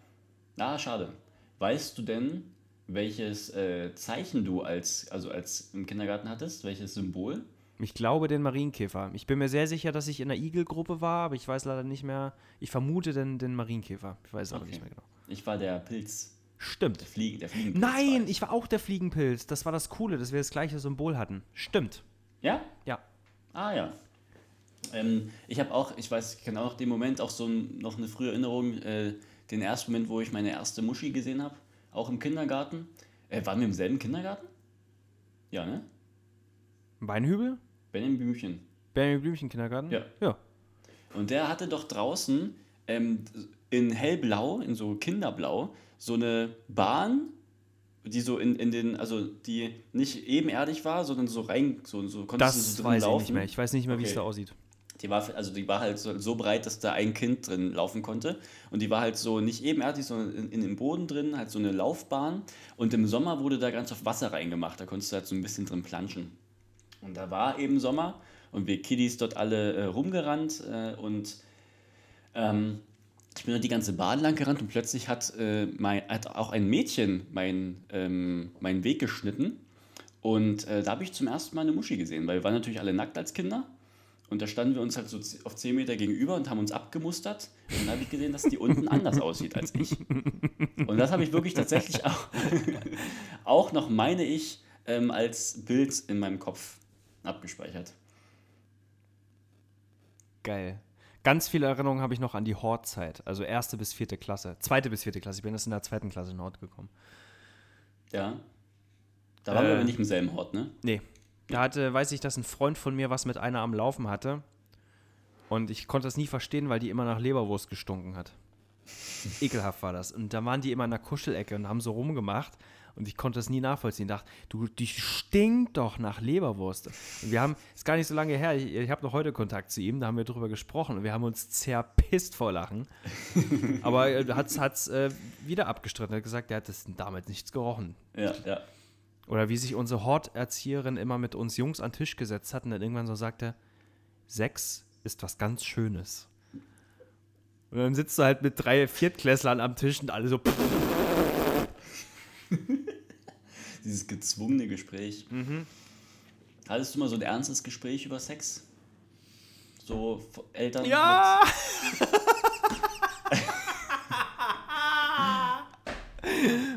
Ah, schade. Weißt du denn, welches äh, Zeichen du als, also als im Kindergarten hattest, welches Symbol. Ich glaube den Marienkäfer. Ich bin mir sehr sicher, dass ich in der Igelgruppe war, aber ich weiß leider nicht mehr. Ich vermute den, den Marienkäfer. Ich weiß aber Okay. nicht mehr genau. Ich war der Pilz, Stimmt. der, Fliegen, der Fliegenpilz. Nein, war ich war auch der Fliegenpilz. Das war das Coole, dass wir das gleiche Symbol hatten. Stimmt. Ja? Ja. Ah ja. Ähm, ich habe auch, ich weiß, ich kenne auch den Moment, auch so noch eine frühe Erinnerung, äh, den ersten Moment, wo ich meine erste Muschi gesehen habe, auch im Kindergarten. Äh, waren wir im selben Kindergarten? Ja, ne? Weinhübel? Benjamin Blümchen. Benjamin Blümchen Kindergarten? Ja. Ja. Und der hatte doch draußen ähm, in hellblau, in so Kinderblau, so eine Bahn, die so in, in den, also die nicht ebenerdig war, sondern so rein, so, so konntest du Das so weiß ich nicht mehr. Ich weiß nicht mehr, wie es Okay. da aussieht. Die war, also die war halt so, so breit, dass da ein Kind drin laufen konnte. Und die war halt so nicht ebenerdig, sondern in, in dem Boden drin, halt so eine Laufbahn. Und im Sommer wurde da ganz auf Wasser reingemacht. Da konntest du halt so ein bisschen drin planschen. Und da war eben Sommer und wir Kiddies dort alle äh, rumgerannt äh, und ähm, ich bin dort die ganze Bahn lang gerannt und plötzlich hat, äh, mein, hat auch ein Mädchen mein, ähm, meinen Weg geschnitten. Und äh, da habe ich zum ersten Mal eine Muschi gesehen, weil wir waren natürlich alle nackt als Kinder. Und da standen wir uns halt so auf 10 Meter gegenüber und haben uns abgemustert. Und dann habe ich gesehen, dass die unten anders aussieht als ich. Und das habe ich wirklich tatsächlich auch, auch noch, meine ich, ähm, als Bild in meinem Kopf abgespeichert. Geil. Ganz viele Erinnerungen habe ich noch an die Hortzeit. Also erste bis vierte Klasse. Zweite bis vierte Klasse. Ich bin erst in der zweiten Klasse in Hort gekommen. Ja. Da waren wir Äh. aber nicht im selben Hort, ne? Nee. Da hatte, weiß ich, dass ein Freund von mir was mit einer am Laufen hatte. Und ich konnte das nie verstehen, weil die immer nach Leberwurst gestunken hat. Ekelhaft war das. Und da waren die immer in der Kuschelecke und haben so rumgemacht. Und ich konnte das nie nachvollziehen. Dachte, du, die stinkt doch nach Leberwurst. Und wir haben, ist gar nicht so lange her, ich, ich habe noch heute Kontakt zu ihm, da haben wir drüber gesprochen und wir haben uns zerpisst vor Lachen. Aber er hat es äh, wieder abgestritten. Er hat gesagt, er hat das damals nichts gerochen. Ja, ja. Oder wie sich unsere Horterzieherin immer mit uns Jungs an den Tisch gesetzt hat und dann irgendwann so sagte, Sex ist was ganz Schönes. Und dann sitzt du halt mit drei Viertklässlern am Tisch und alle so, Dieses gezwungene Gespräch. Mhm. Hattest du mal so ein ernstes Gespräch über Sex? So Eltern? ja!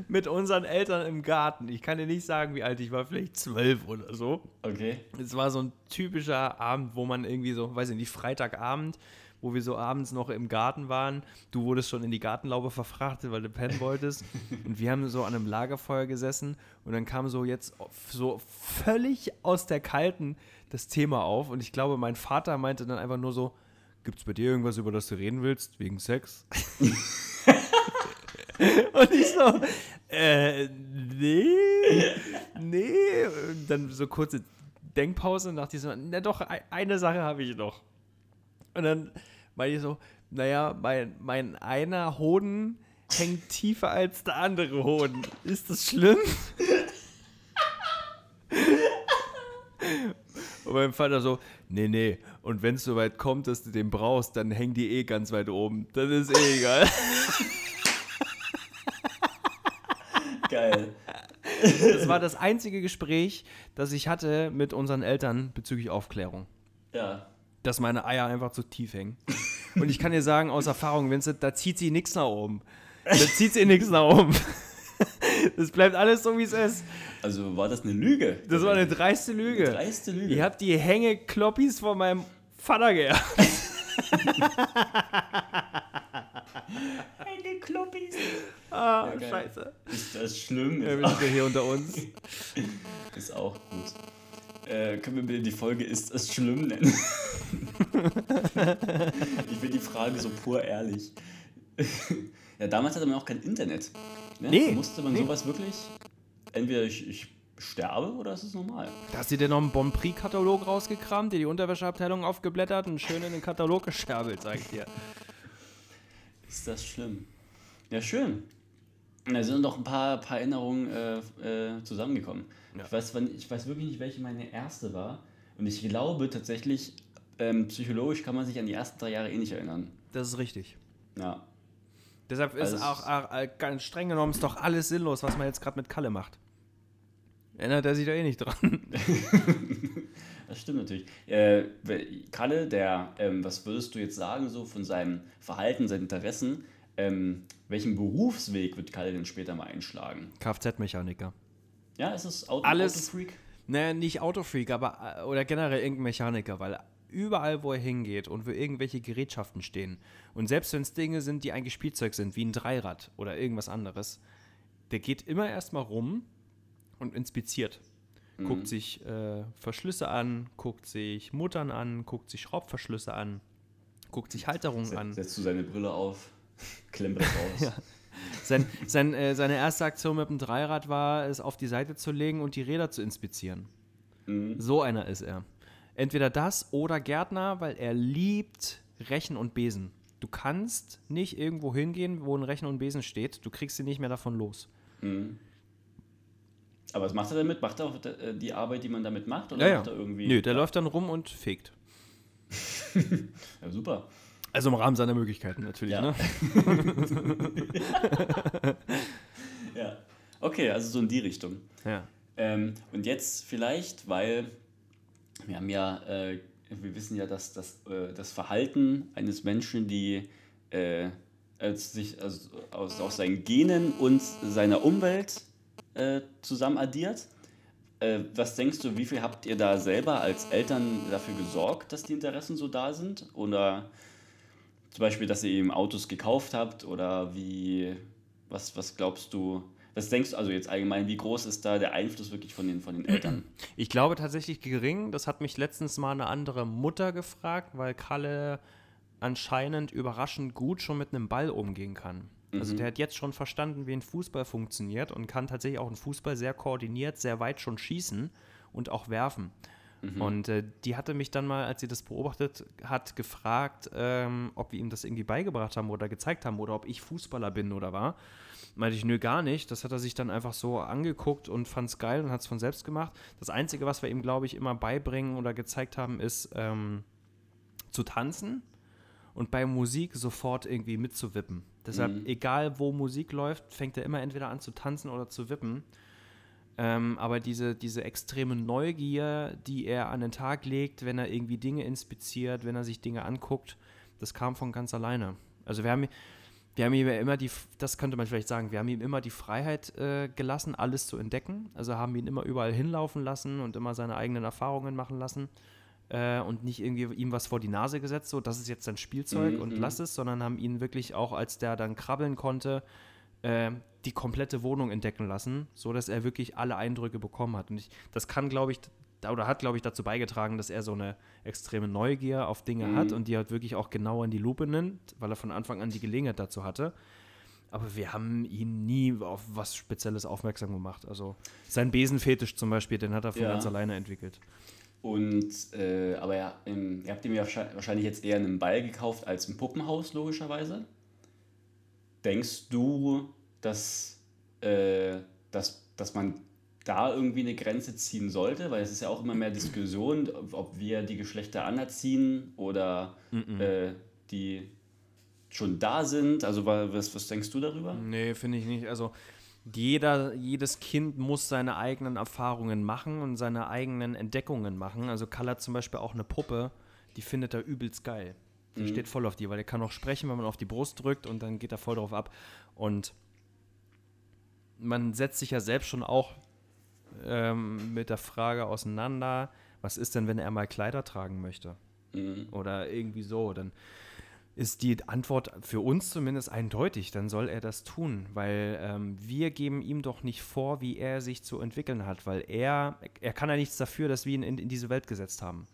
mit unseren Eltern im Garten. Ich kann dir nicht sagen, wie alt ich war, vielleicht zwölf oder so. Okay. Es war so ein typischer Abend, wo man irgendwie so, weiß ich nicht, Freitagabend, wo wir so abends noch im Garten waren. Du wurdest schon in die Gartenlaube verfrachtet, weil du pennen wolltest. Und wir haben so an einem Lagerfeuer gesessen und dann kam so jetzt so völlig aus der Kalten das Thema auf. Und ich glaube, mein Vater meinte dann einfach nur so, gibt's bei dir irgendwas, über das du reden willst, wegen Sex? Und ich so, äh, nee, nee. Und dann so kurze Denkpause und dachte ich so, na doch, ei- eine Sache habe ich noch. Und dann meinte ich so, naja, mein, mein einer Hoden hängt tiefer als der andere Hoden. Ist das schlimm? Und mein Vater so, nee, nee. Und wenn es soweit kommt, dass du den brauchst, dann hängen die eh ganz weit oben. Das ist eh egal. Geil. Das war das einzige Gespräch, das ich hatte mit unseren Eltern bezüglich Aufklärung. Ja. Dass meine Eier einfach zu tief hängen. Und ich kann dir sagen, aus Erfahrung, Vincent, da zieht sie nichts nach oben. Da zieht sie nichts nach oben. Das bleibt alles so, wie es ist. Also war das eine Lüge? Das war eine dreiste Lüge. dreiste Lüge. Ihr habt die Hängekloppis von meinem Vater geerbt. Hängekloppis. Ah, Ja, scheiße. Ist das schlimm? Ja, Ist wir auch, sind hier unter uns. ist auch gut. Äh, können wir bitte die Folge Ist es schlimm nennen? ich will die Frage so pur ehrlich. ja, damals hatte man auch kein Internet. Ne? Nee, Musste man nee. sowas wirklich, entweder ich, ich sterbe oder ist es normal? Da hast du dir noch einen Bon Prix-Katalog rausgekramt, dir die Unterwäscheabteilung aufgeblättert und schön in den Katalog gescherbelt, sag ich dir. Ist das schlimm? Ja, schön. Da sind noch ein paar, paar Erinnerungen äh, äh, zusammengekommen. Ja. Ich, weiß, wann, ich weiß wirklich nicht, welche meine erste war. Und ich glaube tatsächlich, ähm, psychologisch kann man sich an die ersten drei Jahre eh nicht erinnern. Das ist richtig. Ja. Deshalb ist Also- auch, auch äh, ganz streng genommen ist doch alles sinnlos, was man jetzt gerade mit Kalle macht. Erinnert er sich da eh nicht dran. Das stimmt natürlich. Äh, Kalle, der, ähm, was würdest du jetzt sagen, so von seinem Verhalten, seinen Interessen? Ähm, welchen Berufsweg wird Kalle denn später mal einschlagen? Kfz-Mechaniker. Ja, ist es Auto, Alles- Autofreak? Naja, nicht Autofreak, aber äh, oder generell irgendein Mechaniker, weil überall, wo er hingeht und wo irgendwelche Gerätschaften stehen und selbst wenn es Dinge sind, die eigentlich Spielzeug sind, wie ein Dreirad oder irgendwas anderes, der geht immer erstmal rum und inspiziert. Guckt sich äh, Verschlüsse an, guckt sich Muttern an, guckt sich Schraubverschlüsse an, guckt sich Halterungen an. Setzt du seine Brille auf, klemmt das raus. Sein, sein, äh, seine erste Aktion mit dem Dreirad war, es auf die Seite zu legen und die Räder zu inspizieren. So einer ist er. Entweder das oder Gärtner, weil er liebt Rechen und Besen. Du kannst nicht irgendwo hingehen, wo ein Rechen und Besen steht. Du kriegst sie nicht mehr davon los. Aber was macht er damit? Macht er auch äh, die Arbeit, die man damit macht? Oder macht er irgendwie. Nö, der läuft dann rum und fegt. Ja, super. Also im Rahmen seiner Möglichkeiten natürlich. Ja. Ne? Ja. Okay, also so in die Richtung. Ja. Ähm, und jetzt vielleicht, weil wir haben ja, äh, wir wissen ja, dass das, äh, das Verhalten eines Menschen, die äh, sich also aus, aus seinen Genen und seiner Umwelt äh, zusammen addiert. Äh, was denkst du, wie viel habt ihr da selber als Eltern dafür gesorgt, dass die Interessen so da sind? Oder zum Beispiel, dass ihr ihm Autos gekauft habt? Oder wie, was, was glaubst du, was denkst du, also jetzt allgemein, wie groß ist da der Einfluss wirklich von den, von den Eltern? Ich glaube tatsächlich gering. Das hat mich letztens mal eine andere Mutter gefragt, weil Kalle anscheinend überraschend gut schon mit einem Ball umgehen kann. Also der hat jetzt schon verstanden, wie ein Fußball funktioniert und kann tatsächlich auch einen Fußball sehr koordiniert, sehr weit schon schießen und auch werfen. Und äh, die hatte mich dann mal, als sie das beobachtet hat, gefragt, ähm, ob wir ihm das irgendwie beigebracht haben oder gezeigt haben oder ob ich Fußballer bin oder war. Meinte ich, nö, gar nicht. Das hat er sich dann einfach so angeguckt und fand es geil und hat es von selbst gemacht. Das Einzige, was wir ihm, glaube ich, immer beibringen oder gezeigt haben, ist ähm, zu tanzen und bei Musik sofort irgendwie mitzuwippen. Deshalb, egal wo Musik läuft, fängt er immer entweder an zu tanzen oder zu wippen. Ähm, aber diese, diese extreme Neugier, die er an den Tag legt, wenn er irgendwie Dinge inspiziert, wenn er sich Dinge anguckt, das kam von ganz alleine. Also wir haben, wir haben ihm ja immer die, das könnte man vielleicht sagen, wir haben ihm immer die Freiheit äh, gelassen, alles zu entdecken. Also haben ihn immer überall hinlaufen lassen und immer seine eigenen Erfahrungen machen lassen äh, und nicht irgendwie ihm was vor die Nase gesetzt, so das ist jetzt sein Spielzeug Mhm, und mhm. lass es, sondern haben ihn wirklich auch, als der dann krabbeln konnte, äh, die komplette Wohnung entdecken lassen, so dass er wirklich alle Eindrücke bekommen hat. Und ich, das kann, glaube ich, oder hat, glaube ich, dazu beigetragen, dass er so eine extreme Neugier auf Dinge Mhm. hat und die halt wirklich auch genau in die Lupe nimmt, weil er von Anfang an die Gelegenheit dazu hatte. Aber wir haben ihn nie auf was Spezielles aufmerksam gemacht. Also sein Besenfetisch zum Beispiel, den hat er von Ja. ganz alleine entwickelt. Und, äh, aber ja, ähm, ihr habt ihm ja wahrscheinlich jetzt eher einen Ball gekauft als ein Puppenhaus, logischerweise. Denkst du, dass, äh, dass, dass man da irgendwie eine Grenze ziehen sollte? Weil es ist ja auch immer mehr Diskussion, ob- wir die Geschlechter anerziehen oder äh, die schon da sind. Also wa- was, was denkst du darüber? Nee, finde ich nicht. Also jeder, jedes Kind muss seine eigenen Erfahrungen machen und seine eigenen Entdeckungen machen. Also Kalle hat zum Beispiel auch eine Puppe, die findet er übelst geil. Die steht voll auf die, weil er kann auch sprechen, wenn man auf die Brust drückt und dann geht er voll drauf ab. Und man setzt sich ja selbst schon auch ähm, mit der Frage auseinander, was ist denn, wenn er mal Kleider tragen möchte? Oder irgendwie so. Dann ist die Antwort für uns zumindest eindeutig. Dann soll er das tun, weil ähm, wir geben ihm doch nicht vor, wie er sich zu entwickeln hat, weil er, er kann ja nichts dafür, dass wir ihn in, in diese Welt gesetzt haben.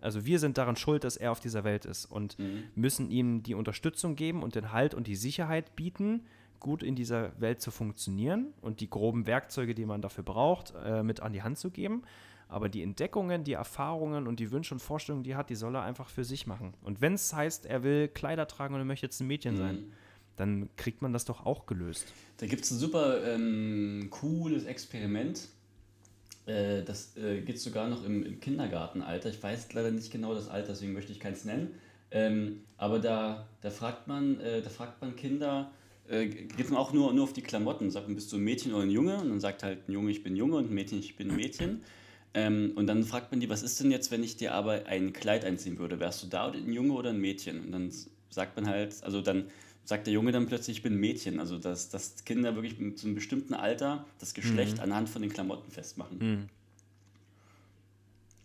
Also wir sind daran schuld, dass er auf dieser Welt ist und müssen ihm die Unterstützung geben und den Halt und die Sicherheit bieten, gut in dieser Welt zu funktionieren und die groben Werkzeuge, die man dafür braucht, äh, mit an die Hand zu geben. Aber die Entdeckungen, die Erfahrungen und die Wünsche und Vorstellungen, die er hat, die soll er einfach für sich machen. Und wenn es heißt, er will Kleider tragen und er möchte jetzt ein Mädchen sein, dann kriegt man das doch auch gelöst. Da gibt es ein super ähm, cooles Experiment. Äh, das äh, gibt es sogar noch im, im Kindergartenalter. Ich weiß leider nicht genau das Alter, deswegen möchte ich keins nennen. Ähm, aber da, da, fragt man, äh, da fragt man Kinder, äh, geht man auch nur, nur auf die Klamotten. Sagt man, bist du ein Mädchen oder ein Junge? Und dann sagt halt ein Junge, ich bin Junge und ein Mädchen, ich bin ein Mädchen. Ähm, und dann fragt man die, was ist denn jetzt, wenn ich dir aber ein Kleid einziehen würde? Wärst du da ein Junge oder ein Mädchen? Und dann sagt man halt, also dann sagt der Junge dann plötzlich, ich bin ein Mädchen. Also dass, dass Kinder wirklich so einem bestimmten Alter das Geschlecht mhm. anhand von den Klamotten festmachen. Mhm.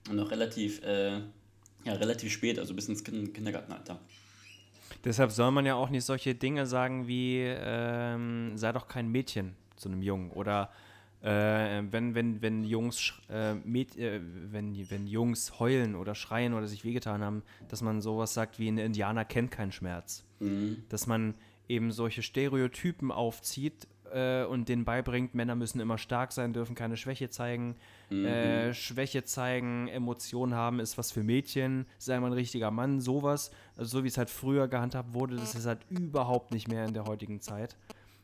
Und noch relativ, äh, ja, relativ spät, also bis ins Kindergartenalter. Deshalb soll man ja auch nicht solche Dinge sagen wie, ähm, sei doch kein Mädchen zu einem Jungen. Oder äh, wenn, wenn, wenn, Jungs, äh, äh, wenn, wenn Jungs heulen oder schreien oder sich wehgetan haben, dass man sowas sagt wie ein Indianer kennt keinen Schmerz. Mhm. Dass man eben solche Stereotypen aufzieht äh, und denen beibringt, Männer müssen immer stark sein, dürfen keine Schwäche zeigen. Mhm. Äh, Schwäche zeigen, Emotionen haben, ist was für Mädchen, sei mal ein richtiger Mann, sowas. Also so wie es halt früher gehandhabt wurde, das ist halt überhaupt nicht mehr in der heutigen Zeit.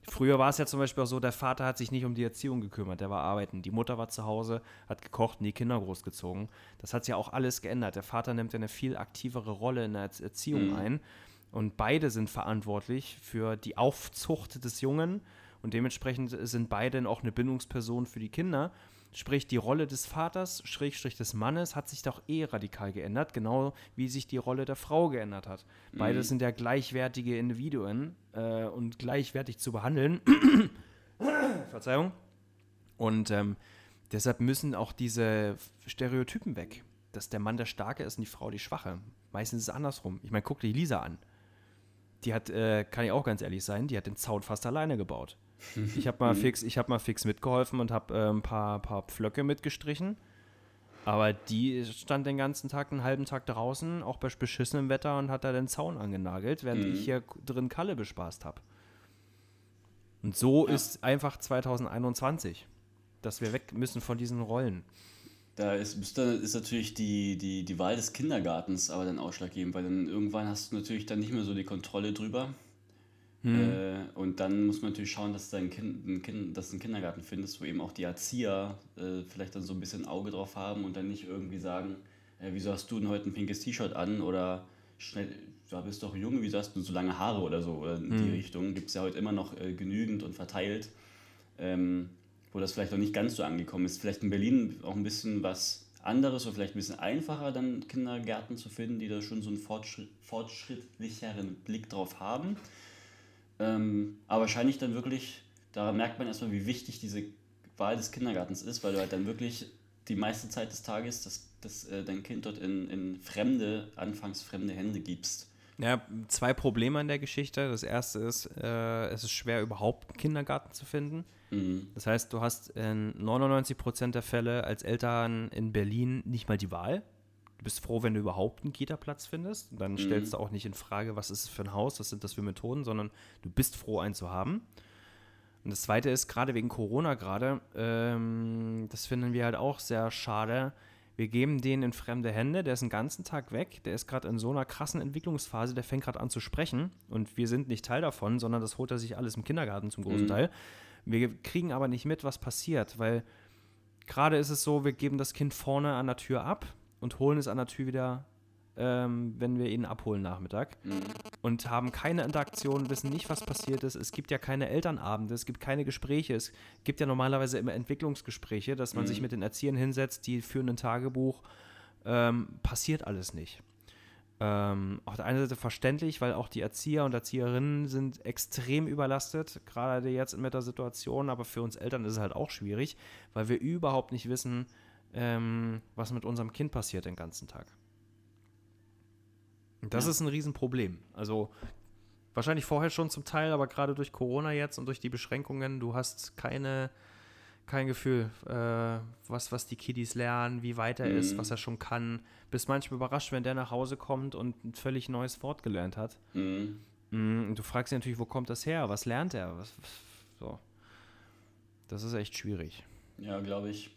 Früher war es ja zum Beispiel auch so, der Vater hat sich nicht um die Erziehung gekümmert, der war arbeiten. Die Mutter war zu Hause, hat gekocht und die Kinder großgezogen. Das hat sich ja auch alles geändert. Der Vater nimmt ja eine viel aktivere Rolle in der Erziehung mhm. ein. Und beide sind verantwortlich für die Aufzucht des Jungen. Und dementsprechend sind beide auch eine Bindungsperson für die Kinder. Sprich, die Rolle des Vaters, Schrägstrich des Mannes, hat sich doch eh radikal geändert, genau wie sich die Rolle der Frau geändert hat. Mhm. Beide sind ja gleichwertige Individuen äh, und gleichwertig zu behandeln. Verzeihung. Und ähm, deshalb müssen auch diese Stereotypen weg. Dass der Mann der Starke ist und die Frau die Schwache. Meistens ist es andersrum. Ich meine, guck dir Lisa an. Die hat, äh, kann ich auch ganz ehrlich sein, die hat den Zaun fast alleine gebaut. Ich habe mal, mhm. fix, hab mal fix mitgeholfen und habe äh, ein paar, paar Pflöcke mitgestrichen. Aber die stand den ganzen Tag, einen halben Tag draußen, auch bei beschissenem Wetter und hat da den Zaun angenagelt, während mhm. ich hier drin Kalle bespaßt habe. Und so ja. ist einfach 2021, dass wir weg müssen von diesen Rollen. Da ist, ist natürlich die, die, die Wahl des Kindergartens aber dann ausschlaggebend, weil dann irgendwann hast du natürlich dann nicht mehr so die Kontrolle drüber. Mhm. Äh, und dann muss man natürlich schauen, dass du ein kind, ein kind, dass du einen Kindergarten findest, wo eben auch die Erzieher äh, vielleicht dann so ein bisschen Auge drauf haben und dann nicht irgendwie sagen, äh, wieso hast du denn heute ein pinkes T-Shirt an oder schnell, du bist doch jung, wieso hast du so lange Haare oder so oder in mhm. die Richtung. Gibt es ja heute immer noch äh, genügend und verteilt, ähm, wo das vielleicht noch nicht ganz so angekommen ist. Vielleicht in Berlin auch ein bisschen was anderes oder vielleicht ein bisschen einfacher, dann Kindergärten zu finden, die da schon so einen Fortschritt, fortschrittlicheren Blick drauf haben. Ähm, aber wahrscheinlich dann wirklich, da merkt man erstmal, wie wichtig diese Wahl des Kindergartens ist, weil du halt dann wirklich die meiste Zeit des Tages das, das, äh, dein Kind dort in, in fremde, anfangs fremde Hände gibst. Ja, zwei Probleme an der Geschichte. Das erste ist, äh, es ist schwer, überhaupt einen Kindergarten zu finden. Mhm. Das heißt, du hast in 99 Prozent der Fälle als Eltern in Berlin nicht mal die Wahl. Du bist froh, wenn du überhaupt einen Kita-Platz findest. Dann mhm. stellst du auch nicht in Frage, was ist es für ein Haus, was sind das für Methoden, sondern du bist froh, einen zu haben. Und das Zweite ist, gerade wegen Corona gerade, ähm, das finden wir halt auch sehr schade. Wir geben den in fremde Hände, der ist den ganzen Tag weg, der ist gerade in so einer krassen Entwicklungsphase, der fängt gerade an zu sprechen und wir sind nicht Teil davon, sondern das holt er sich alles im Kindergarten zum großen mhm. Teil. Wir kriegen aber nicht mit, was passiert, weil gerade ist es so, wir geben das Kind vorne an der Tür ab, und holen es an der Tür wieder, ähm, wenn wir ihn abholen Nachmittag. Mhm. Und haben keine Interaktion, wissen nicht, was passiert ist. Es gibt ja keine Elternabende, es gibt keine Gespräche. Es gibt ja normalerweise immer Entwicklungsgespräche, dass man mhm. sich mit den Erziehern hinsetzt, die führen ein Tagebuch. Ähm, passiert alles nicht. Ähm, auf der einen Seite verständlich, weil auch die Erzieher und Erzieherinnen sind extrem überlastet, gerade jetzt mit der Situation, aber für uns Eltern ist es halt auch schwierig, weil wir überhaupt nicht wissen, ähm, was mit unserem Kind passiert den ganzen Tag. Und das ja. ist ein Riesenproblem. Also wahrscheinlich vorher schon zum Teil, aber gerade durch Corona jetzt und durch die Beschränkungen, du hast keine, kein Gefühl, äh, was, was die Kiddies lernen, wie weit er mhm. ist, was er schon kann. Bist manchmal überrascht, wenn der nach Hause kommt und ein völlig neues Wort gelernt hat. Mhm. Und du fragst dich natürlich, wo kommt das her? Was lernt er? Was, so. Das ist echt schwierig. Ja, glaube ich.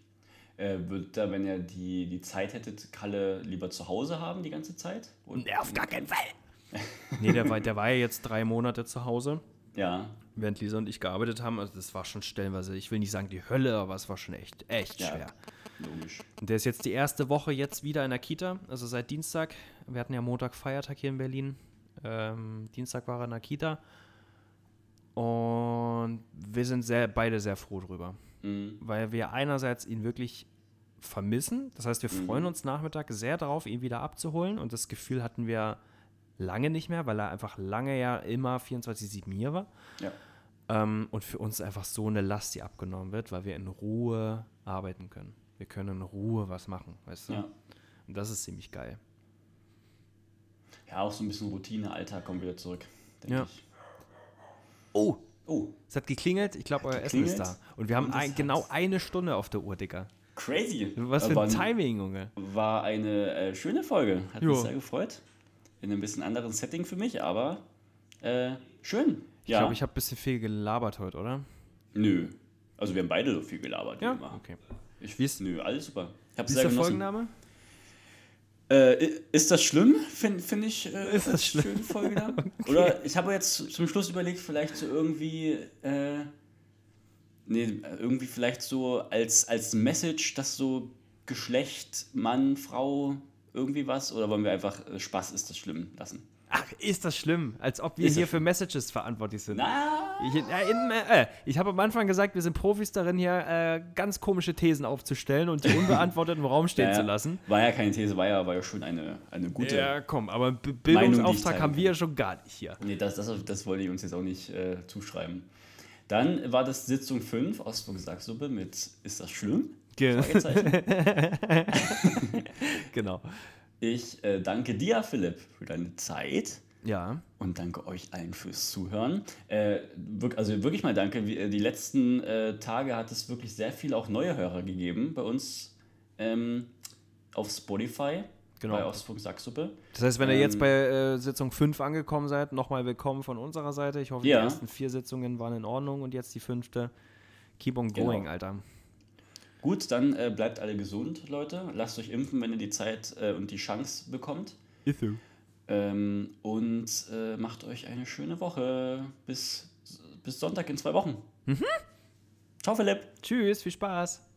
Äh, wird da, wenn ihr die, die Zeit hättet, Kalle lieber zu Hause haben die ganze Zeit? Und nee, auf gar keinen Fall. nee, der war, der war ja jetzt drei Monate zu Hause. Ja. Während Lisa und ich gearbeitet haben. Also das war schon stellenweise, ich will nicht sagen die Hölle, aber es war schon echt, echt ja, schwer. Logisch. Und der ist jetzt die erste Woche jetzt wieder in der Kita, also seit Dienstag. Wir hatten ja Montag Feiertag hier in Berlin. Ähm, Dienstag war er in der Kita. Und wir sind sehr, beide sehr froh drüber. Mhm. Weil wir einerseits ihn wirklich vermissen. Das heißt, wir Mhm. freuen uns Nachmittag sehr darauf, ihn wieder abzuholen. Und das Gefühl hatten wir lange nicht mehr, weil er einfach lange ja immer 24-7 hier war. Ja. Ähm, und für uns einfach so eine Last, die abgenommen wird, weil wir in Ruhe arbeiten können. Wir können in Ruhe was machen, weißt du? Ja. Und das ist ziemlich geil. ja, auch so ein bisschen Routine, Alltag kommt wieder zurück, denke Ja. ich. Oh, Oh, es hat geklingelt. Ich glaube, euer Essen ist da. Und wir haben Und ein, genau eine Stunde auf der Uhr, Dicker. crazy. Was für ein Timing, Junge. War eine äh, schöne Folge. Hat mich Jo. sehr gefreut. In einem bisschen anderen Setting für mich, aber äh, schön. Ich glaube, ich habe ein bisschen viel gelabert heute, oder? Nö. Also wir haben beide so viel gelabert. Ja, okay. Ich, Wie ist- nö, alles super. Ich habe sehr der genossen. Folgenname? Äh, ist das schlimm? Finde find ich äh, Ist das schlimm? schönen Folgenamen. Oder ich habe jetzt zum Schluss überlegt, vielleicht so irgendwie, äh, nee, irgendwie vielleicht so als, als Message, dass so Geschlecht, Mann, Frau, irgendwie was? Oder wollen wir einfach äh, Spaß ist das schlimm lassen? Ach, ist das schlimm? Als ob wir Ist hier für Messages verantwortlich sind. Na, Ich, äh, äh, ich habe am Anfang gesagt, wir sind Profis darin, hier äh, ganz komische Thesen aufzustellen und die unbeantwortet im Raum stehen naja, zu lassen. War ja keine These, war ja, war ja schon eine, eine gute. Ja, komm, aber B Meinung, Bildungsauftrag ich haben wir ja schon gar nicht hier. Nee, das, das, das wollte ich uns jetzt auch nicht äh, zuschreiben. Dann war das Sitzung 5 Ostburg Sacksuppe mit Ist das schlimm? Ge Fragezeichen. genau. Ich äh, danke dir, Philipp, für deine Zeit Ja. und danke euch allen fürs Zuhören. Äh, also wirklich mal danke. Äh, Die letzten äh, Tage hat es wirklich sehr viele auch neue Hörer gegeben bei uns ähm, auf Spotify. Genau. Bei Ostburg Sacksuppe. Das heißt, wenn ihr jetzt Ähm, bei äh, Sitzung 5 angekommen seid, nochmal willkommen von unserer Seite. Ich hoffe, Ja. die ersten vier Sitzungen waren in Ordnung und jetzt die fünfte. Keep on Genau. going, Alter. Gut, dann äh, bleibt alle gesund, Leute. Lasst euch impfen, wenn ihr die Zeit äh, und die Chance bekommt. Ähm, und äh, macht euch eine schöne Woche. Bis, bis Sonntag in zwei Wochen. Ciao, Philipp. Tschüss, viel Spaß.